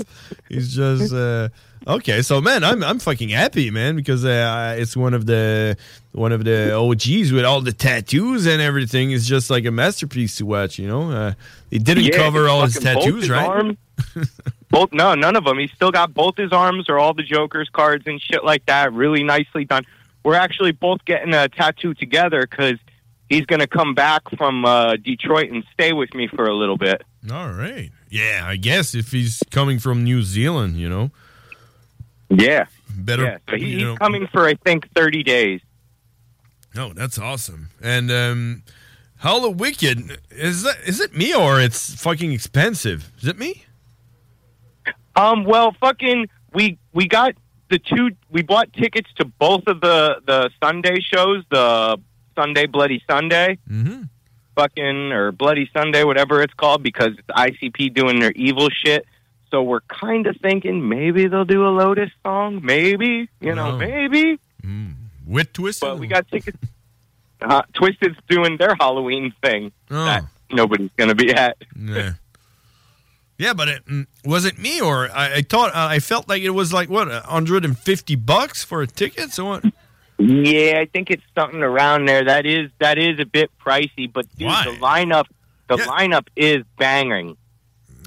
he's just uh, okay. So man, I'm I'm fucking happy, man, because uh, it's one of the one of the OGs with all the tattoos and everything. is just like a masterpiece to watch. You know, uh, he didn't Yeah, cover all his tattoos, his right? [laughs] both no, none of them. He's still got both his arms or all the Joker's cards and shit like that. Really nicely done. We're actually both getting a tattoo together because he's going to come back from uh, Detroit and stay with me for a little bit. All right. Yeah, I guess if he's coming from New Zealand, you know. Yeah. Better. Yeah, so he, he's know- coming for I think thirty days. No, that's awesome. And um Hollow Wicked is that is it me or it's fucking expensive? Is it me? Um. Well, fucking, we we got the two. We bought tickets to both of the the Sunday shows. The Sunday Bloody Sunday. Mm-hmm. Fucking or Bloody Sunday, whatever it's called, because it's ICP doing their evil shit. So we're kind of thinking maybe they'll do a Lotus song. Maybe you know, No. maybe. With Twisted. But we got tickets. [laughs] Uh, Twisted's doing their Halloween thing. Oh. That nobody's gonna be at. Yeah. Yeah, but it, mm, was it me or I, I thought uh, I felt like it was like what 150 bucks for a ticket? So what? Yeah, I think it's something around there. That is that is a bit pricey, but dude, the lineup the lineup is banging.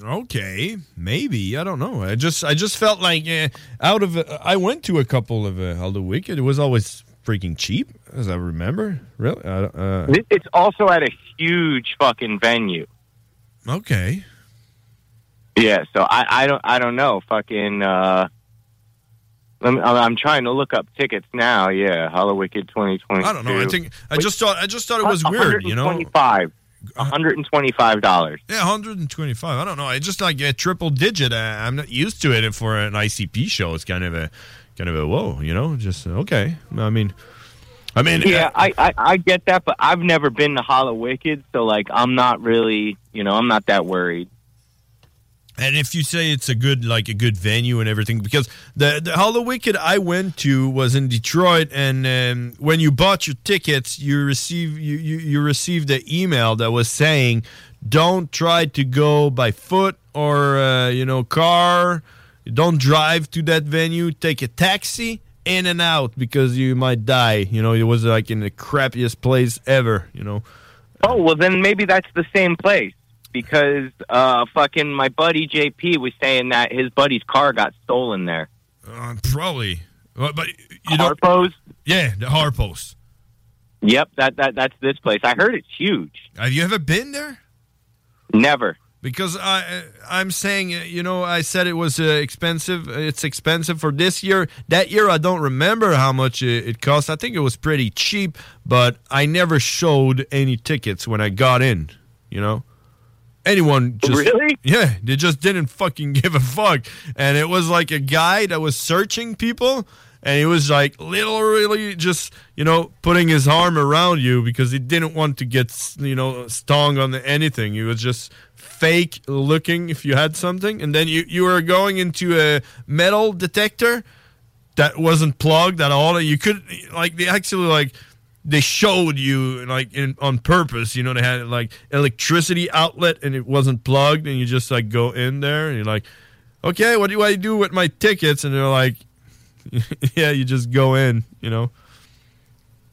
Okay, maybe I don't know. I just I just felt like uh, out of uh, I went to a couple of uh, Wicked. It was always freaking cheap, as I remember. Really? I Uh, It's also at a huge fucking venue. okay. Yeah, so I, I don't I don't know. Fucking uh I'm I'm trying to look up tickets now. Yeah, Hollow Wicked 2020. I don't know. I think I just thought I just thought it was weird. You know. 125 $125. Yeah, 125. I don't know. I just like a triple digit. Uh, I'm not used to it for an ICP show. It's kind of a kind of a whoa. You know, just okay. I mean, I mean, yeah, uh, I, I I get that, but I've never been to Hollow Wicked, so like I'm not really, you know, I'm not that worried. And if you say it's a good like a good venue and everything, because the the Hollow Wicked I went to was in Detroit, and um, when you bought your tickets, you receive you, you you received an email that was saying, "Don't try to go by foot or uh, you know car. Don't drive to that venue. Take a taxi." In and out because you might die. You know, it was like in the crappiest place ever. You know, Oh well, then maybe that's the same place because uh fucking my buddy JP was saying that his buddy's car got stolen there. uh, probably. But, but you know, Harpo's. Yeah, the Harpo's. Yep, that that that's this place. I heard it's huge. Have you ever been there? Never. Because I, I'm saying, uh, you know, I said it was uh, expensive. It's expensive for this year. That year, I don't remember how much it, it cost. I think it was pretty cheap, but I never showed any tickets when I got in. You know, anyone just Really? yeah, they just didn't fucking [laughs] give a fuck. And it was like a guy that was searching people, and he was like literally just you know putting his arm around you because he didn't want to get you know stung on anything. He was just fake looking if you had something, and then you you were going into a metal detector that wasn't plugged at all. You could like they actually like they showed you like in, on purpose. You know they had like electricity outlet and it wasn't plugged, and you just like go in there and you're like, okay, what do I do with my tickets? And they're like, [laughs] yeah, you just go in. You know,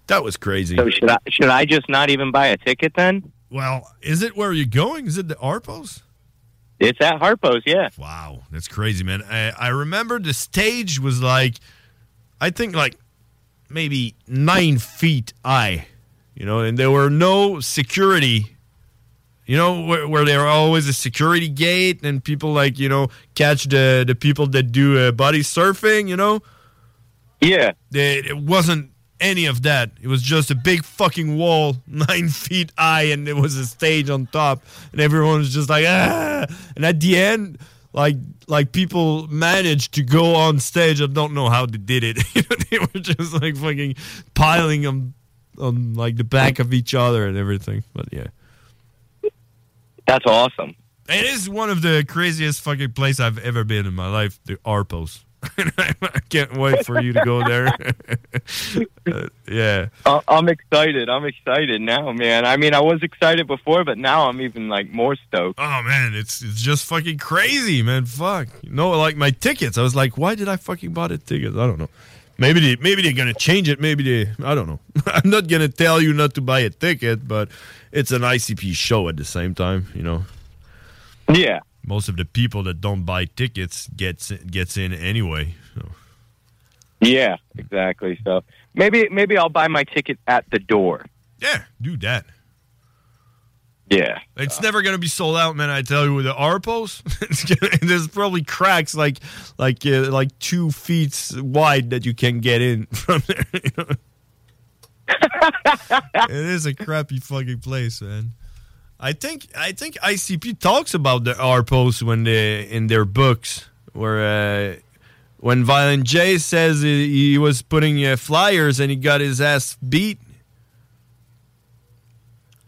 that was crazy. So should I should I just not even buy a ticket then? Well, is it where you're going? Is it the Arpos? It's at Harpo's, yeah. Wow, that's crazy, man. I, I remember the stage was like, I think like maybe nine feet high, you know, and there were no security. You know where, where there were always a security gate and people like you know catch the the people that do uh, body surfing. You know. Yeah. They, it wasn't any of that. It was just a big fucking wall, [laughs] nine feet high, and there was a stage on top, and everyone was just like ah. And at the end, like like people managed to go on stage. I don't know how they did it. [laughs] They were just like fucking piling them on like the back of each other and everything. But yeah, That's awesome. it is one of the craziest fucking place I've ever been in my life. The Arpos. [laughs] I can't wait for you to go there. [laughs] Uh, yeah. I- I'm excited. I'm excited now, man. I mean, I was excited before, but now I'm even like more stoked. Oh man, it's it's just fucking crazy, man. Fuck. No, like my tickets. I was like, why did I fucking buy the tickets? I don't know. Maybe they maybe they're gonna change it. Maybe they I don't know. [laughs] I'm not gonna tell you not to buy a ticket, but it's an ICP show at the same time, you know. Yeah. Most of the people that don't buy tickets gets gets in anyway. So. Yeah, exactly. So maybe maybe I'll buy my ticket at the door. Yeah, do that. Yeah. It's never gonna be sold out, man. I tell you, with the Arpos, [laughs] it's gonna, [laughs] there's probably cracks like like uh, like two feet wide that you can get in [laughs] from there. you know? it is a crappy fucking place, man. I think I think ICP talks about the Arpos when they in their books where uh, when Violent J says he, he was putting uh, flyers and he got his ass beat.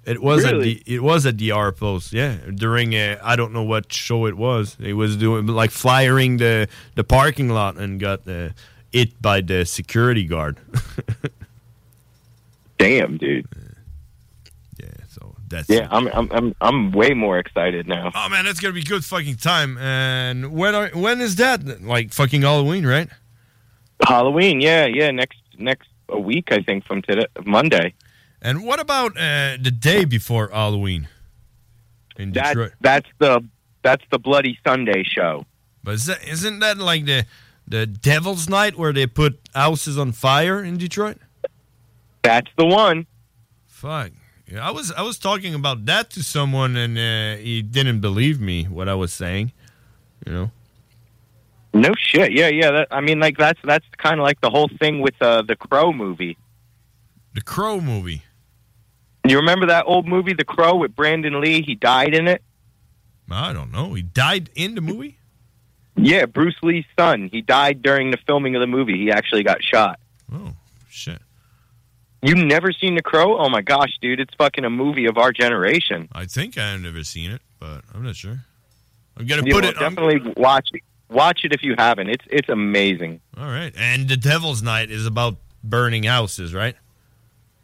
It was at Really? the it was at the Arpos, yeah. During a I don't know what show it was. He was doing like flyering the the parking lot and got uh, hit by the security guard. [laughs] Damn, dude. Yeah, that's Yeah, I'm I'm I'm I'm way more excited now. Oh man, that's gonna be good fucking time. And when are, when is that? Like fucking Halloween, right? Halloween, yeah, yeah, next next a week I think from today Monday. And what about uh, the day before Halloween in That Detroit? that's the that's the Bloody Sunday show. But is that, isn't that like the the Devil's Night where they put houses on fire in Detroit? That's the one. Fuck. Yeah, I was I was talking about that to someone and uh, he didn't believe me what I was saying. You know. No shit. Yeah, yeah. That, I mean, like that's that's kind of like the whole thing with uh, the Crow movie. The Crow movie. You remember that old movie, The Crow, with Brandon Lee? He died in it. I don't know. He died in the movie. Yeah, Bruce Lee's son. He died during the filming of the movie. He actually got shot. Oh shit! You never seen The Crow? Oh my gosh, dude! It's fucking a movie of our generation. I think I've never seen it, but I'm not sure. I'm gonna You put it. I'm- definitely watch it. Watch it if you haven't. It's it's amazing. All right. And the Devil's Night is about burning houses, right?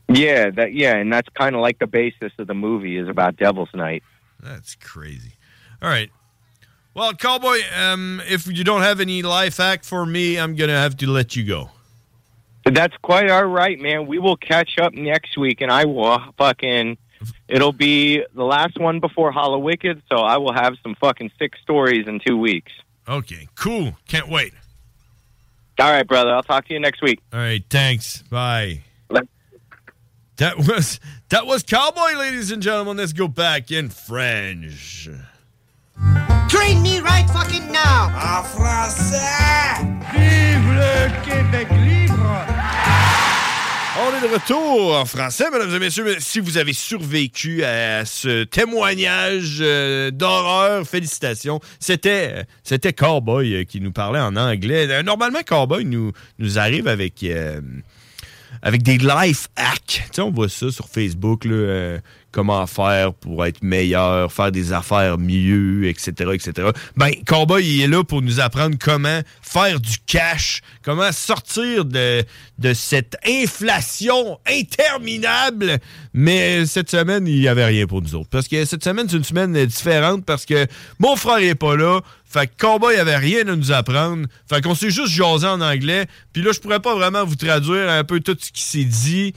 Yeah, that yeah, and that's kind of like the basis of the movie is about Devil's Night. That's crazy. All right. Well, Cowboy, um, if you don't have any life hack for me, I'm gonna have to let you go. That's quite all right, man. We will catch up next week, and I will fucking. It'll be the last one before Hollow Wicked, so I will have some fucking sick stories in two weeks. Okay, cool. Can't wait. All right, brother. I'll talk to you next week. All right, thanks. Bye. That was that was Cowboy, ladies and gentlemen. Let's go back in French. Train me right fucking now! En français! Vive le Québec libre! On est de retour en français, mesdames et messieurs. Si vous avez survécu à ce témoignage euh, d'horreur, félicitations. C'était euh, c'était Cowboy euh, qui nous parlait en anglais. Normalement, Cowboy nous, nous arrive avec, euh, avec des life hacks. Tu sais, on voit ça sur Facebook, là, euh, comment faire pour être meilleur, faire des affaires mieux, etc., etc. Ben, Cowboy, il est là pour nous apprendre comment faire du cash, comment sortir de, de cette inflation interminable. Mais cette semaine, il n'y avait rien pour nous autres. Parce que cette semaine, c'est une semaine différente parce que mon frère n'est pas là. Fait que Cowboy avait rien à nous apprendre. Fait qu'on s'est juste jasé en anglais. Puis là, je pourrais pas vraiment vous traduire un peu tout ce qui s'est dit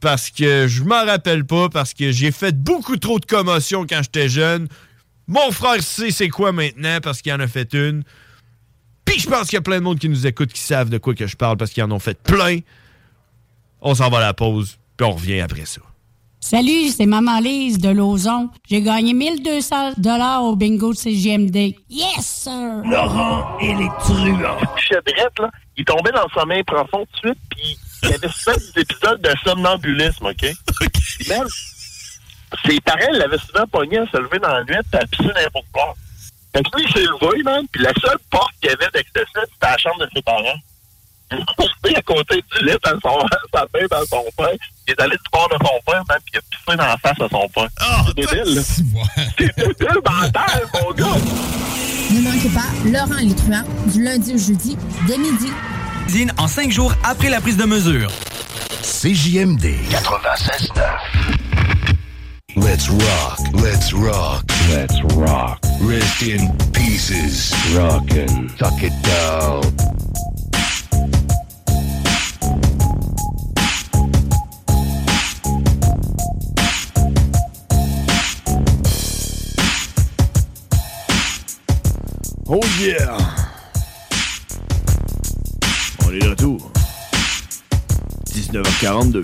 parce que je m'en rappelle pas, parce que j'ai fait beaucoup trop de commotion quand j'étais jeune. Mon frère sait c'est quoi maintenant parce qu'il en a fait une. Puis je pense qu'il y a plein de monde qui nous écoute qui savent de quoi que je parle parce qu'ils en ont fait plein. On s'en va à la pause, puis on revient après ça. Salut, c'est Maman Lise de Lauson. J'ai gagné 1200 dollars au bingo de CGMD. Yes, sir! Laurent et les truands. Là, il tombait dans le sommeil profond tout de suite, puis il y avait souvent des épisodes de somnambulisme, OK? [laughs] Même, ses parents l'avaient souvent pogné à se lever dans la nuit puis à pisser n'importe quoi. Fait que lui, il s'est levé, man, puis la seule porte qu'il y avait d'accès, c'était la chambre de ses parents. Il est à côté du lit dans son, sa main dans son père. Il est allé du bord de son père, man, puis il a pissé dans la face à son père. c'est débile, là. C'est débile mental, mon gars! Ne manquez pas Laurent truands du lundi au jeudi dès midi. Cuisine en cinq jours après la prise de mesure. CJMD 96.9. Let's rock, let's rock, let's rock. Rest in pieces. Rockin'. Tuck it down. Oh yeah! On est de retour. 19h42.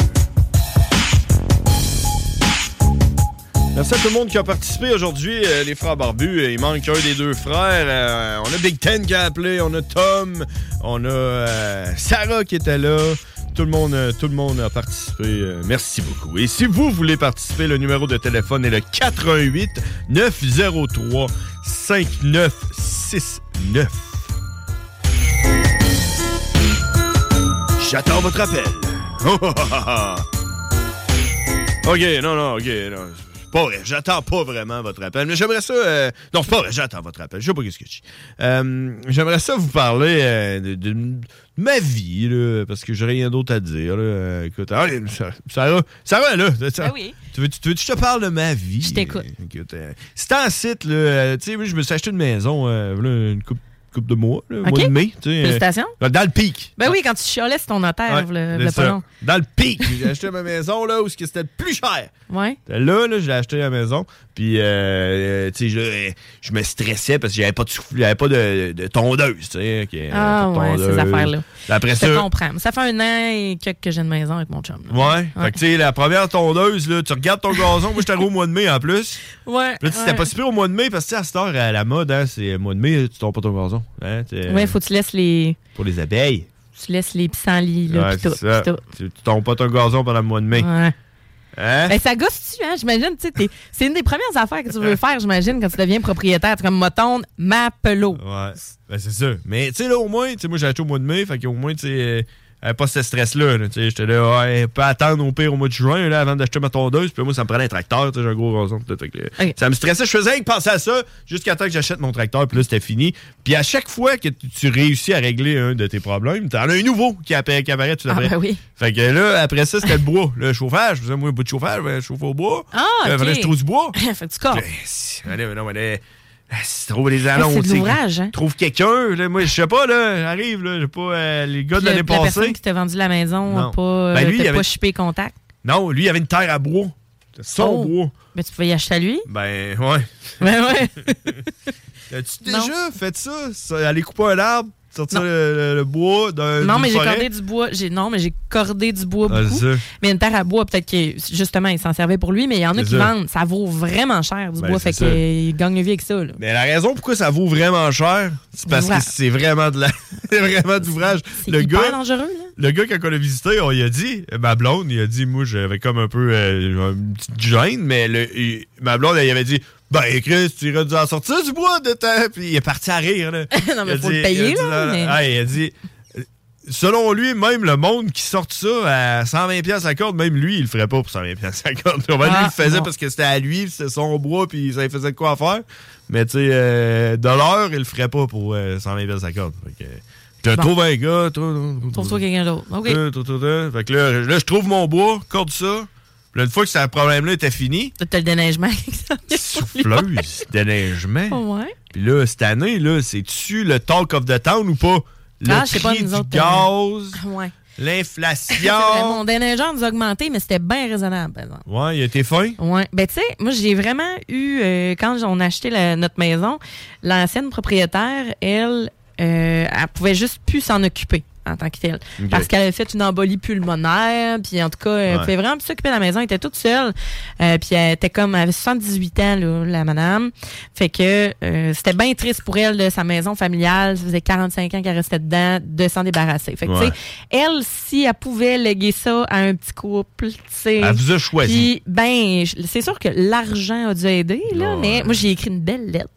Merci à tout le monde qui a participé aujourd'hui, euh, les frères barbus. Il manque un des deux frères. Euh, on a Big Ten qui a appelé, on a Tom, on a euh, Sarah qui était là. Tout le monde, tout le monde a participé. Merci beaucoup. Et si vous voulez participer, le numéro de téléphone est le 88 903 5969. J'attends votre appel. [laughs] ok, non, non, ok, non. C'est Pas vrai, j'attends pas vraiment votre appel, mais j'aimerais ça. euh, Non, c'est pas vrai, j'attends votre appel. Je sais pas ce que je dis. Euh, j'aimerais ça vous parler euh, de, de- de ma vie, là, parce que j'ai rien d'autre à dire. là. Écoute, allez, Sarah, Sarah, Sarah, là. Ben oui. Tu veux, tu veux que je te parle de ma vie? Je t'écoute. Écoute, euh, c'est en site, là. tu sais, oui, je me suis acheté une maison, euh, une coupe, de mois, Ok. mois de mai. tu sais, euh, Félicitations. dans le pic. Ben oui, quand tu chialais, c'est ton notaire, Ouais, le, le ça. pas long. Dans le pic. J'ai acheté ma maison là où c'était le plus cher. Ouais. Là, là, j'ai acheté la maison. Puis, euh, euh, tu sais, je, je me stressais parce que j'avais pas de souffle, j'avais pas de, de tondeuse, tu sais. Ah de ouais, ces affaires-là. Après Je ça. te comprends. Ça fait un an et quelques que j'ai une maison avec mon chum. là. Ouais. Fait que, tu sais, la première tondeuse, là, tu regardes ton gazon. Moi, j'étais au mois de mai en plus. Ouais. Puis là, c'était ouais. pas si pire au mois de mai parce que, tu sais, à cette heure, à la mode, hein, c'est mois de mai, tu tombes pas ton gazon. Hein, Ouais, faut que tu laisses les, Pour les abeilles. tu laisses les pissenlits, là, Ouais, tout, pis tout. Tu, tu tombes pas ton gazon pendant le mois de mai. Ouais. Hein? Ben, ça gosse-tu, hein? J'imagine, tu sais, c'est une des premières affaires que tu veux faire, j'imagine, quand tu deviens propriétaire. Tu comme, moton, ma pelot. Ouais, ben c'est ça. Mais tu sais, là, au moins, tu sais, moi, j'ai acheté au mois de mai, fait qu'au moins, tu sais, euh, pas ce stress-là. là, j'étais là, ouais, pas attendre au pire au mois de juin, là, avant d'acheter ma tondeuse. Puis moi, ça me prenait un tracteur, tu sais, j'ai un gros que, euh, Ça me stressait. Je faisais rien que penser à ça jusqu'à temps que j'achète mon tracteur, puis là, c'était fini. Puis à chaque fois que tu, réussis à régler un de tes problèmes, t'en as un nouveau qui apparaît, qui apparaît tout Ah, après. ben oui. Fait que là, après ça, c'était le bois. Le chauffage, je faisais moi un bout de chauffage, ben, je chauffe au bois. Ah, Là, ok. fallait que je trouve du bois. [laughs] fait que tu corps. Allez, mais non, mais là, si tu trouves les annonces. c'est l'ouvrage, hein? Trouve quelqu'un. Moi, je sais pas, là. J'arrive, là. J'ai pas. euh, les gars de l'année la, la personne passée. qui t'a vendu la maison n'a pas, euh, Ben, lui, t'a il avait- pas shippé contact? Non, lui, il avait une terre à bois. Son Oh. bois. Mais tu pouvais y acheter à lui? Ben, ouais. Ben ouais. [laughs] As-tu Non. déjà fait ça? ça? Aller couper un arbre, sortir le, le- bois d'un. Non, mais j'ai cordé du bois. J'ai, non, mais j'ai cordé du bois Ah, beaucoup. mais une terre à bois, peut-être que justement, il s'en servait pour lui, mais il y en a qui ça. vendent. Ça vaut vraiment cher du Ben, bois, fait qu'il gagne le vie avec ça. là. Mais la raison pourquoi ça vaut vraiment cher, c'est parce que c'est vraiment de la [laughs] c'est vraiment de l'ouvrage. Le hyper gars, dangereux, là. le gars quand on l'a visité, on lui a dit, ma blonde, il a dit, moi j'avais comme un peu euh, une petite gêne, mais le, il- ma blonde, elle, il avait dit, ben Chris, tu irais dû en sortir du bois de ta. Puis il est parti à rire là. [laughs] Non, mais Il faut le payer, il a dit, là, mais- ah, il a dit. Selon lui, même le monde qui sort ça à 120$ piastres à corde, même lui, il le ferait pas pour 120$ piastres à corde. Lui, Ah, il le faisait non. parce que c'était à lui, c'était son bois, puis ça lui faisait de quoi à faire. Mais tu sais, euh, de l'heure, il le ferait pas pour euh, 120$ piastres à corde. Fait que, je Bon. trouve un gars, toi. Trouve-toi quelqu'un d'autre. OK. Fait que là, là, je trouve mon bois, corde ça. Puis là, une fois que ce problème-là était fini, T'as le déneigement. [laughs] souffleuse, déneigement. Ouais. Puis là, cette année, là, c'est-tu le talk of the town ou pas? Le Ah, pas, nous du autres, gaz, euh, [laughs] Ouais. L'inflation. [laughs] Mon déneigeur nous a augmenté, mais c'était bien raisonnable, par exemple. ouais, il a été fin? Ouais. Ben, tu sais, moi, j'ai vraiment eu, euh, quand on a acheté la- notre maison, l'ancienne propriétaire, elle, euh, elle pouvait juste plus s'en occuper en tant que telle. Parce qu'elle avait fait une embolie pulmonaire, puis en tout cas, elle Ouais. pouvait vraiment s'occuper de la maison. Elle était toute seule. Euh, puis elle était comme, elle avait 78 ans, là, la madame. Fait que euh, c'était bien triste pour elle, de sa maison familiale. Ça faisait 45 ans qu'elle restait dedans, de s'en débarrasser. Fait que, Ouais. tu sais, elle, si elle pouvait léguer ça à un petit couple, tu sais. Elle vous a choisi. Puis, ben, c'est sûr que l'argent a dû aider, là, mais moi, j'ai écrit une belle lettre.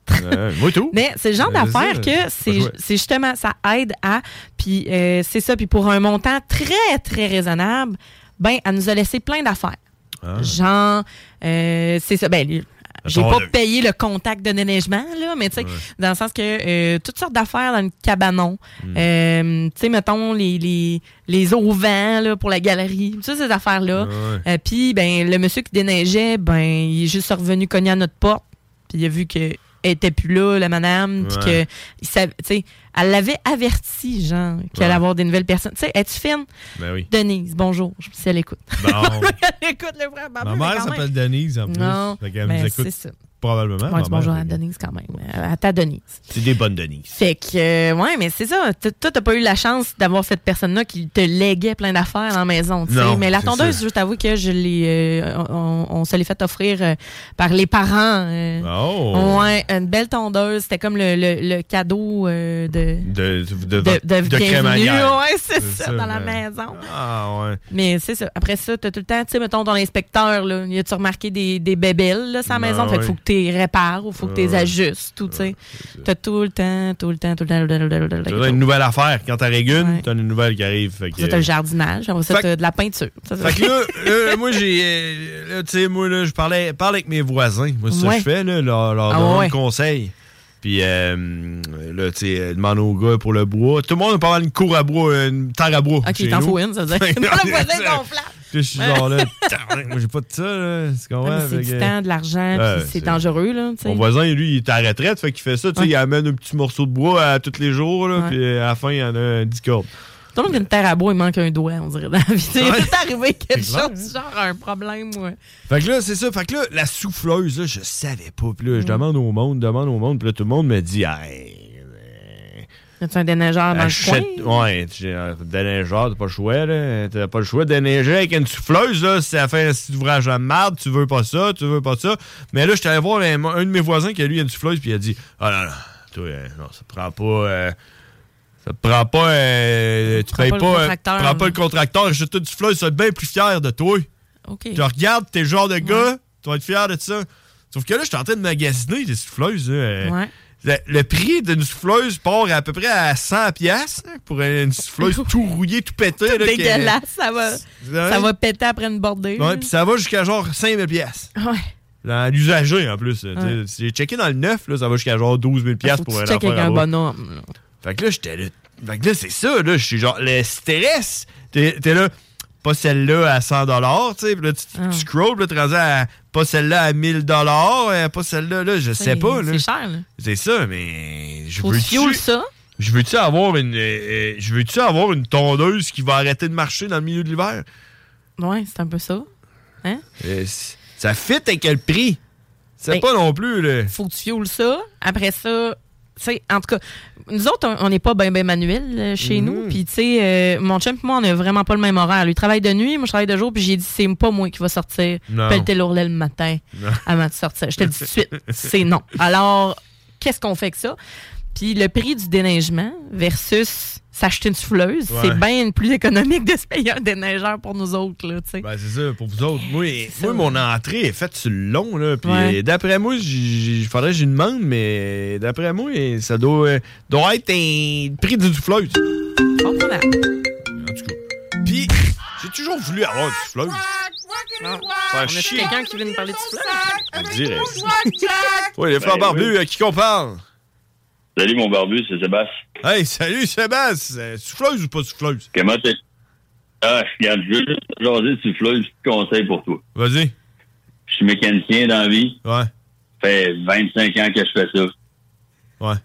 Moi tout. [laughs] Mais c'est le genre Euh, d'affaire que c'est justement, ça aide à, puis euh, c'est ça, puis pour un montant très, très raisonnable, ben, elle nous a laissé plein d'affaires. Ah. Genre, euh, c'est ça, ben, j'ai pas payé le contact de déneigement, là, mais tu sais, dans le sens que euh, toutes sortes d'affaires dans le cabanon. Hmm. Euh, tu sais, mettons, les, les, les auvents, là, pour la galerie. Tu sais, ces affaires-là. Euh, puis, ben, le monsieur qui déneigeait, ben, il est juste revenu cogner à notre porte. Puis, il a vu que elle était plus là, la madame. Puis que, tu sais, elle l'avait averti, genre, qu'elle allait avoir des nouvelles personnes. Tu sais, es-tu fine? Ben oui. Denise, bonjour. Je si elle écoute. Bon. [laughs] elle écoute le frère Ma mère s'appelle Denise en plus. Non, Fait qu'elle ben, nous écoute c'est ça. Probablement. Ouais, bonjour fait à Denise quand même. À ta Denise. C'est des bonnes Denise. Fait que, euh, ouais, mais c'est ça. Toi, t'as pas eu la chance d'avoir cette personne-là qui te léguait plein d'affaires dans la maison. Non, mais la tondeuse, je t'avoue que je l'ai, euh, on, on se l'est fait offrir euh, par les parents. euh. Oh. Ouais, une belle tondeuse. C'était comme le, le- le cadeau euh, de. De, de, crémaillère. Ouais, c'est ça, dans la maison. Ah, ouais. Mais c'est ça. Après ça, t'as tout le temps, tu sais, mettons ton inspecteur, là, y a-tu remarqué des, des bébelles, là, sa Ben maison? Fait ouais. faut que tu les répares ou faut que tu les ajustes, tout, tu sais. T'as tout le temps, tout le temps, tout le temps, tout le temps, T'as une nouvelle affaire. Quand t'en règles une, t'as une nouvelle qui arrive. Fait que, ça, t'as le jardinage. Après ça, t'as de la peinture. Fait que [laughs] là, moi, j'ai. euh, tu sais, moi, là, je parlais, parle avec mes voisins. Moi, c'est ça que je fais, là, leur, leur Ah donner un conseil. Puis, euh, là, tu sais, euh, demande aux gars pour le bois. Tout le monde a pas mal une cour à bois, une terre à bois. Ok, t'en faut une, ça veut dire. [laughs] [laughs] Le voisin gonflable. Je suis genre là, [laughs] moi, j'ai pas de ça, là. C'est du temps, de l'argent, Ouais, puis c'est dangereux, là. Mon voisin, lui, il est à la retraite, fait qu'il fait ça, tu sais, Ouais. il amène un petit morceau de bois à tous les jours, là, puis à la fin, il y en a un 10 cordes. Tout le monde a une terre à bois, il manque un doigt, on dirait, dans la vie. Tout arrivé quelque chose, genre un problème, ouais. Fait que là, c'est ça. Fait que là, la souffleuse, là, je savais pas. Puis là, je demande au monde, demande au monde. Puis là, tout le monde me dit, hey, As-tu un déneigeur dans achète. le coin? Ouais, j'ai un déneigeur, t'as pas le choix, là. T'as pas le choix de déneiger avec une souffleuse, là. Ça fait un petit ouvrage de marde, tu veux pas ça, tu veux pas ça. Mais là, j'étais allé voir un, un de mes voisins qui a lui une souffleuse, puis il a dit, ah non, non, toi, euh, non, ça prend pas. euh, ça prend pas. euh, tu Prends payes pas le pas. euh, contracteur. prends pas le contracteur. Une souffleuse, tu vas être bien plus fier de toi. OK. Tu regardes, t'es le genre de gars, tu vas être fier de ça. Sauf que là, je suis en train de magasiner des souffleuses. euh, Ouais. Le, le prix d'une souffleuse part à peu près à 100$ piastres, hein, pour une souffleuse [laughs] tout rouillée, tout pété. là, que- Dégueulasse, ça va, ça va péter après une bordée. Ouais, puis ça va jusqu'à genre 5000$. piastres. Ouais. Dans l'usager en plus. Ouais. J'ai checké dans le neuf, là, ça va jusqu'à genre 12 000$ piastres Faut pour un avec à un bonhomme. là. Fait que là, j'étais là. Fait que là, c'est ça, là. Je suis genre, le stress. T'es t'es là, pas celle-là à 100 tu sais. Là, tu, Ah. tu scrolls, puis là, tu à pas celle-là à 1000 euh, pas celle-là, là, je sais pas. C'est cher, là. C'est ça, mais. Je veux fuel ça. Je veux-tu avoir une. euh, euh, je veux-tu avoir une tondeuse qui va arrêter de marcher dans le milieu de l'hiver? Ouais, c'est un peu ça. Hein? Euh, ça fit avec quel prix? C'est Ben, pas non plus, là. Faut que tu fuel ça. Après ça, tu sais, en tout cas, nous autres, on- n'est pas bien ben manuel euh, chez nous. Puis, tu sais, euh, mon chum et moi, on n'a vraiment pas le même horaire. Lui travaille de nuit, moi, je travaille de jour. Puis, j'ai dit, c'est pas moi qui va sortir pelleter l'ourlet le matin Non. avant de sortir. Je te le dis tout de suite, [laughs] c'est non. Alors, qu'est-ce qu'on fait avec ça? Puis, le prix du déneigement versus s'acheter une souffleuse, Ouais. c'est bien plus économique de se payer un déneigeur pour nous autres, là, tu sais. Ben, c'est ça, pour vous autres. Moi, moi, mon entrée est faite sur le long, là. Puis Ouais. d'après moi, il faudrait que j'y demande, mais d'après moi, ça doit, euh, doit être un prix d'une souffleuse. En tout cas. Puis, j'ai toujours voulu avoir une souffleuse. Non. Faire On a chier. quelqu'un qui vient nous parler de souffleuse? On dirait. Oui, les frères Ben barbus, oui. à qui qu'on parle? Salut mon barbu, c'est Sébastien. Hey, salut Sébastien! Souffleuse ou pas souffleuse? Comment t'es? Ah, je regarde juste jaser de souffleuse, petit conseil pour toi. Vas-y. Je suis mécanicien dans la vie. Ouais. Ça fait 25 ans que je fais ça. Ouais.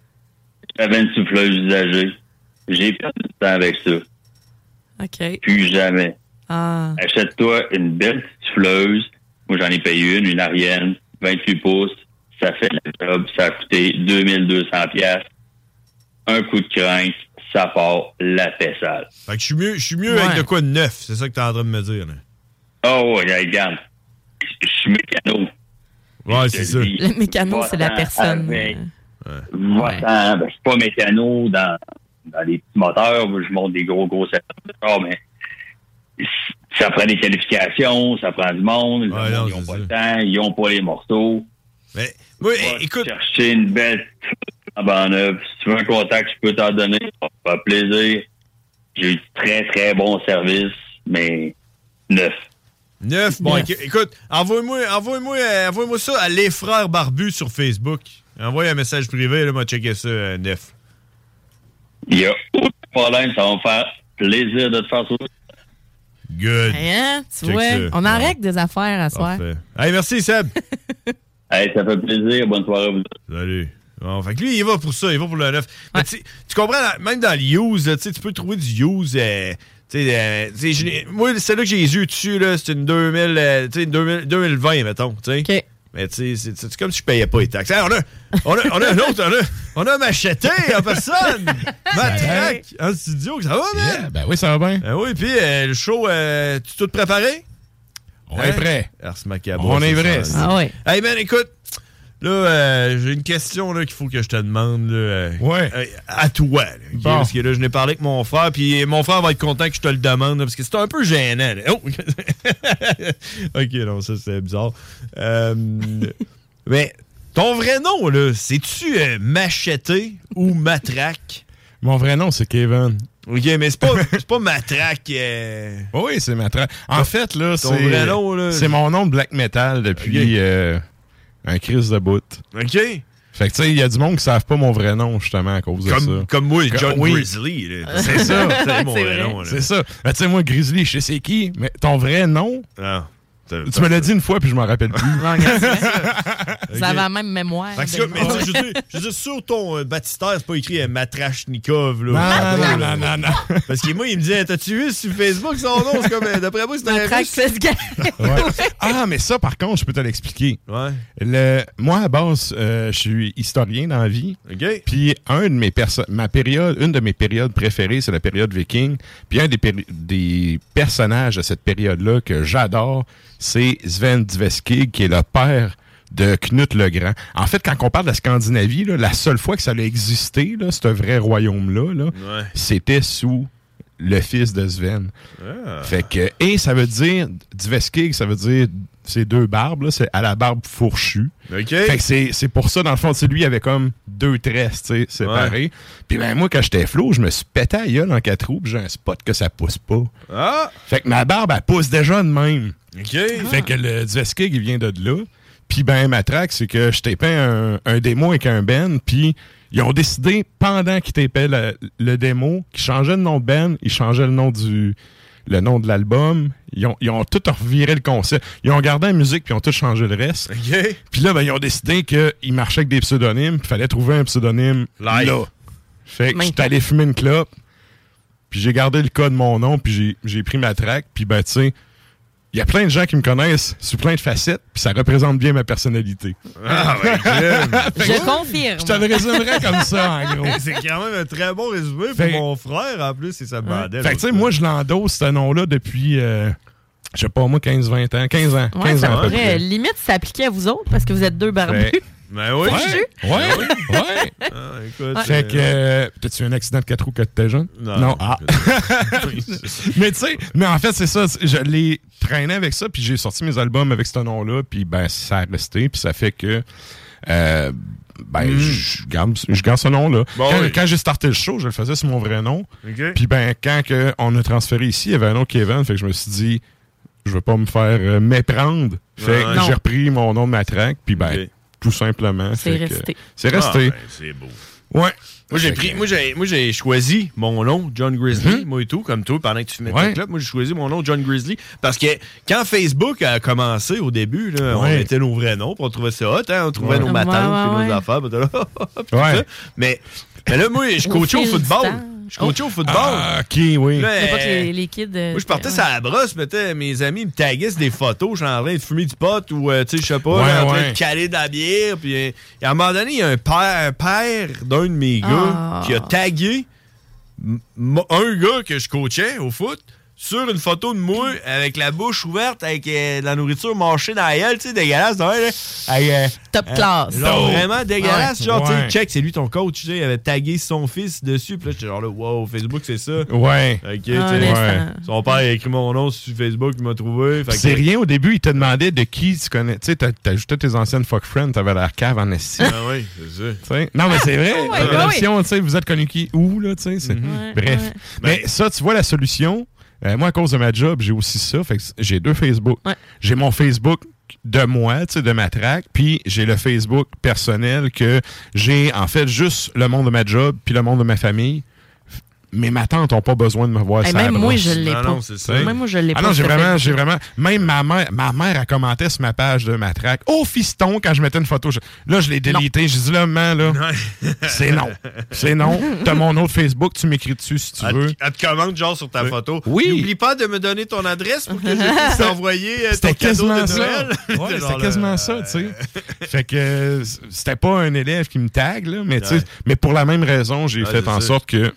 J'avais une souffleuse usagée. J'ai perdu du temps avec ça. OK. Plus jamais. Ah. Achète-toi une belle petite souffleuse. Moi, j'en ai payé une, une Ariane, 28 pouces. Ça fait la job. Ça a coûté 2200 pièces. Un coup de crank, ça part la paix sale. Fait que je suis mieux, je suis mieux avec de quoi de neuf, c'est ça que t'es en train de me dire. Là. Oh, ouais, regarde. Je suis mécano. Ouais, c'est ça. Le mécano, c'est la personne. avec. Va-t'en. Ben, je suis pas mécano dans, dans les petits moteurs. Je monte des gros, gros char, mais ça prend des qualifications, ça prend du monde. Ouais, non, ils n'ont pas ça. le temps, ils n'ont pas les morceaux. Mais, oui, écoute. Chercher une belle neuve. Si tu veux un contact, je peux t'en donner. Ça va faire plaisir. J'ai eu très, très bon service, mais neuf. Neuf? Bon, Neuf. écoute, envoie-moi envoie-moi, euh, envoie-moi ça à Les Frères Barbus sur Facebook. Envoie un message privé, là, moi, checker ça, euh, neuf. Il n'y a aucun problème, ça va me faire plaisir de te faire ça. Good. Hein, tu Check vois, ça. on en règle des affaires à soir. Parfait. Hey, merci, Seb. [laughs] hey, ça fait plaisir. Bonne soirée à vous. Salut. Bon, fait que lui, il va pour ça, il va pour le neuf. Mais tu tu comprends, là, même dans le use, là, tu peux trouver du use. euh, tu sais, euh, je moi, celle-là que j'ai les yeux dessus, là, c'est une 2000, euh, tu sais, une 2000 2020, mettons. tu sais. Mais tu sais, c'est- c'est comme si je payais pas les taxes. Hey, on, a, on, a, on a un autre, on a, on a macheté en personne. [laughs] Matraque en studio, ça va, man? ben oui, ça va bien. Ben oui, puis euh, le show, euh, tu tout préparé? On est prêt. Ars Macabre. On c'est est vrai. ça. Ah ouais. Hey, man, écoute. Là, euh, j'ai une question là, qu'il faut que je te demande. Là, euh, euh, à toi. là, ok? Bon. Parce que là, je n'ai parlé avec mon frère, puis mon frère va être content que je te le demande, là, parce que c'est un peu gênant. là. Oh! [laughs] ok, non, ça, c'est bizarre. Euh, mais [laughs] ton vrai nom, là, c'est-tu euh, Macheté ou Matraque? Mon vrai nom, c'est Kevin. Ok, mais c'est pas, c'est pas Matraque. euh, Oui, c'est Matraque. En fait, là, ton nom, là, C'est mon nom de black metal depuis euh, un crise de bout. OK. Fait que, tu sais, il y a du monde qui ne savent pas mon vrai nom, justement, à cause de ça. comme moi, John oui. Grizzly, là. [laughs] C'est ça. C'est mon vrai nom. C'est ça. Ben, tu sais, moi, Grizzly, je sais c'est qui, mais ton vrai nom, Ah, tu me l'as dit une fois, puis je m'en rappelle plus. [laughs] [laughs] Ça va même mémoire. Que mais je, veux dire, je veux dire, sur ton euh, baptistère, c'est pas écrit euh, Matrachnikov. Là, Non, non, non, là. non, non. Parce que moi, il me disait T'as-tu vu sur Facebook son nom? C'est comme, euh, d'après moi, c'est un russe. Ah, mais ça, par contre, je peux te l'expliquer. Ouais. Le, moi, à base, euh, je suis historien dans la vie. Puis un de mes perso- ma période, une de mes périodes préférées, c'est la période viking. Puis un des, des personnages de cette période-là que j'adore, c'est Sven Dveskig, qui est le père de Knut le Grand. En fait, quand on parle de la Scandinavie, là, la seule fois que ça a existé, là, ce vrai royaume-là, là, Ouais. c'était sous le fils de Sven. Ah. Fait que, et ça veut dire, Dveskig, ça veut dire, c'est deux barbes, là, c'est à la barbe fourchue. OK. Fait que c'est, pour ça, dans le fond, tu sais, lui, il avait comme deux tresses, séparés. Puis ben, moi, quand j'étais flot, je me suis pété à gueule en quatre roues, j'ai un spot que ça pousse pas. Ah! Fait que ma barbe, elle pousse déjà de même. OK. Fait que le Dveskig, il vient de là. Puis ben, ma track, c'est que je tapais un, un démo avec un Ben, puis ils ont décidé, pendant qu'ils tapaient le, le démo, qu'ils changeaient le nom de Ben, ils changeaient le nom du le nom de l'album. Ils ont, ils ont tout reviré le concept. Ils ont gardé la musique, puis ils ont tout changé le reste. Puis là, ben, ils ont décidé qu'ils marchaient avec des pseudonymes, il fallait trouver un pseudonyme Live. là. Fait que j'étais allé fumer une clope, puis j'ai gardé le cas de mon nom, puis j'ai- j'ai pris ma track, puis ben, tu sais, il y a plein de gens qui me connaissent sous plein de facettes, puis ça représente bien ma personnalité. Ah, ouais, [laughs] j'aime. Je confirme. Je te le résumerais comme ça, en [laughs] gros. C'est quand même un très bon résumé pour mon frère, en plus, c'est sa bandelle. Fait que, tu sais, moi, je l'endosse, ce nom-là, depuis, euh, je sais pas, moi, 15-20 ans. 15 ans. 15 Ouais, ans, ça à peu pourrait près. limite s'appliquer à vous autres parce que vous êtes deux barbus. Fait- Ben oui. Ouais, ouais, ouais. Ah, écoute, Fait que, euh, t'as-tu eu un accident de 4 roues quand t'étais jeune? Non. Ah. [laughs] [laughs] mais tu sais, mais en fait, c'est ça. Je l'ai traîné avec ça, puis j'ai sorti mes albums avec ce nom-là, puis ben, ça a resté, puis ça fait que. euh, ben, je garde, je garde ce nom-là. Bon, quand oui. quand j'ai starté le show, je le faisais sur mon vrai nom. Puis ben, quand que on a transféré ici, il y avait un nom Kevin, fait que je me suis dit, je veux pas me faire euh, méprendre. Fait que Non. j'ai repris mon nom de ma track, puis ben. Tout simplement. C'est resté. C'est resté. Ah, ben, c'est beau. Ouais. Moi, j'ai pris, moi, j'ai, moi, j'ai choisi mon nom, John Grizzly, moi et tout, comme toi, pendant que tu fumais Mhm. Ouais. clope. Moi, j'ai choisi mon nom, John Grizzly, parce que quand Facebook a commencé au début, là, on mettait nos vrais noms, puis on trouvait ça hot, hein, on trouvait Ouais. nos Ouais, matantes, ouais, puis nos affaires, puis tout [laughs] Ouais. ça. Mais, mais là, moi, je coachais au football. Je coachais au football. Ah, ok, oui. Là, euh, les, les kids. euh, moi, je partais ouais. sur la brosse, mettais, mes amis me taguaient sur des photos, je suis en train de fumer du pot ou, euh, tu sais, je sais pas, Ouais, en train ouais. de caler de la bière. Puis, et à un moment donné, il y a un père, un père d'un de mes gars Ah. qui a tagué un gars que je coachais au foot sur une photo de moi avec la bouche ouverte, avec euh, de la nourriture mâchée dans la gueule, tu sais, dégueulasse. là? Avec, euh, Top euh, class. genre Oh. vraiment dégueulasse. Ouais. Genre, tu sais, check, c'est lui ton coach, tu sais, il avait tagué son fils dessus. Puis là, j'étais genre là, wow, Facebook, c'est ça. Ouais. Ok, tu sais. Son père a écrit mon nom sur Facebook, il m'a trouvé. Fait que- C'est rien au début, il te demandait de qui tu connais. Tu sais, t'as- t'ajoutais tes anciennes fuck friends, t'avais l'air cave en esti. Ah oui, c'est ça. Non, mais c'est vrai. [laughs] Ouais, la ouais, relation, tu sais, vous êtes connu qui où, là, tu sais. c'est- Mhm. Bref. ouais. Mais ça, tu vois la solution. Euh, moi, à cause de ma job, j'ai aussi ça. Fait que j'ai deux Facebook. Ouais. J'ai mon Facebook de moi, tu sais, de ma track, puis j'ai le Facebook personnel que j'ai, en fait, juste le monde de ma job, puis le monde de ma famille. Mais ma tante n'a pas besoin de me voir Hey, sur la même moi, je l'ai pas. non, c'est ça. Même moi, je l'ai Ah pas. non, j'ai vraiment, j'ai vraiment. Même ma mère, ma mère a commenté sur ma page de ma track. Oh fiston, quand je mettais une photo. je- là, je l'ai délité. J'ai dit là, maman, là, [laughs] c'est non. C'est non. T'as mon autre Facebook, tu m'écris dessus si tu Elle veux. elle te commente genre sur ta photo. Oui. N'oublie pas de me donner ton adresse pour que je puisse [laughs] t'envoyer euh, ton C'était cadeau quasiment de ça. Noël. Ouais, [laughs] c'était quasiment ça, tu sais. fait que euh, c'était pas un élève qui me tag, là, mais, tu sais, Ouais. mais pour la même raison, j'ai Ouais, fait en ça. sorte que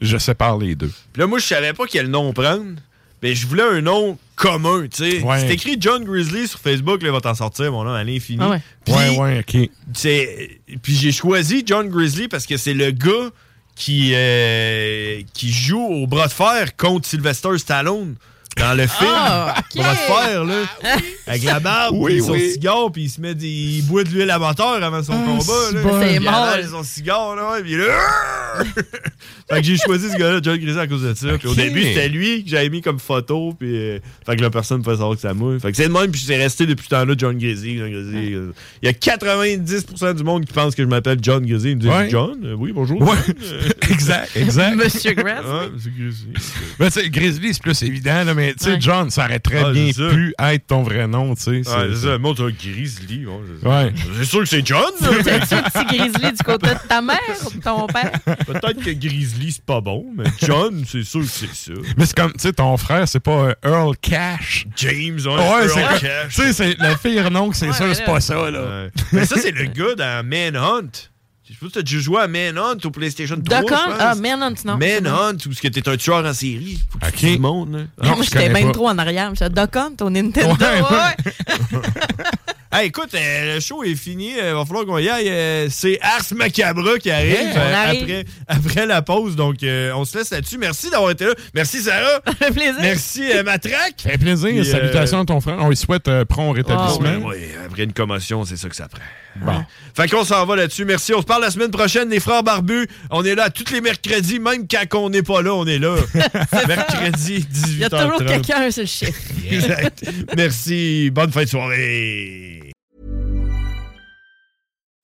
je sépare les deux. Puis là, moi, je savais pas quel nom prendre. Mais je voulais un nom commun, tu sais. Ouais. C'est écrit John Grizzly sur Facebook, là, il va t'en sortir, mon nom à l'infini. Ah ouais. Puis, ouais, ouais, ok. c'est- Puis j'ai choisi John Grizzly parce que c'est le gars qui, euh, qui joue au bras de fer contre Sylvester Stallone dans le film. Ah, ok. Bras de fer, là. Avec la barbe, Oui, puis son oui. cigare, puis il se met des, il boit de l'huile à moteur avant son combat. c'est Là. bon. C'est Il mort. avale son cigare, là, ouais, puis il est là. [laughs] fait que j'ai choisi ce gars-là, John Grizzly, à cause de ça. Puis au début, c'était lui que j'avais mis comme photo, puis euh, fait que la personne ne pouvait savoir que c'est à moi. Fait que c'est de même, puis c'est resté depuis ce temps-là, John Grizzly. euh. Il y a 90% du monde qui pense que je m'appelle John Grizzly. Ils me disent Ouais. John, Euh, oui, bonjour. Ouais. John. Euh, [laughs] exact, exact. Monsieur Grizzly. Ben, tu sais, Grizzly, c'est plus évident, là, mais tu sais, Ouais. John, ça aurait très Ah, bien c'est ça. pu être ton vrai nom, tu sais. Ouais, c'est- c'est ça. Moi, un Grizzly. ouais, c'est. C'est sûr que c'est John. T'as-tu un petit grizzly du côté de ta mère ou de ton père? Peut-être que Grizzly, c'est pas bon, mais John, c'est sûr que c'est ça. Mais c'est comme, tu sais, ton frère, c'est pas un Earl Cash. James, ouais, Ouais, Earl c'est Cash. Tu sais, c'est le pire nom que c'est Ouais, sûr, mais c'est pas ça, là. Ouais. Mais ça, c'est le gars dans Manhunt. Je sais pas si t'as déjà joué à Manhunt au PlayStation 3. Duck je Hunt? pense. Ah, Manhunt, non. Manhunt, où ce que t'es un tueur en série. Faut que Ok. tu montes, là. Non, Moi, je j'étais même pas. trop en arrière. J'étais Duck Hunt au Nintendo. Ouais, ouais. ouais. [laughs] Hey, écoute, euh, le show est fini. Il va falloir qu'on y aille. Euh, c'est Ars Macabra qui arrive, euh. Après, après la pause. Donc, euh, on se laisse là-dessus. Merci d'avoir été là. Merci, Sarah. [laughs] Ça fait plaisir. Merci, euh, Matraque. Ça fait plaisir. Puis, euh, Salutations à ton frère. On lui souhaite euh, prompt rétablissement. Ouais, ouais, après une commotion, c'est ça que ça prend. Bon. Fait qu'on s'en va là-dessus. Merci. On se parle la semaine prochaine, les frères barbus. On est là tous les mercredis, même quand on n'est pas là, on est là. [laughs] Mercredi, 18h30. Il y a toujours quelqu'un sur le chiffre. Exact. Merci. Bonne fin de soirée.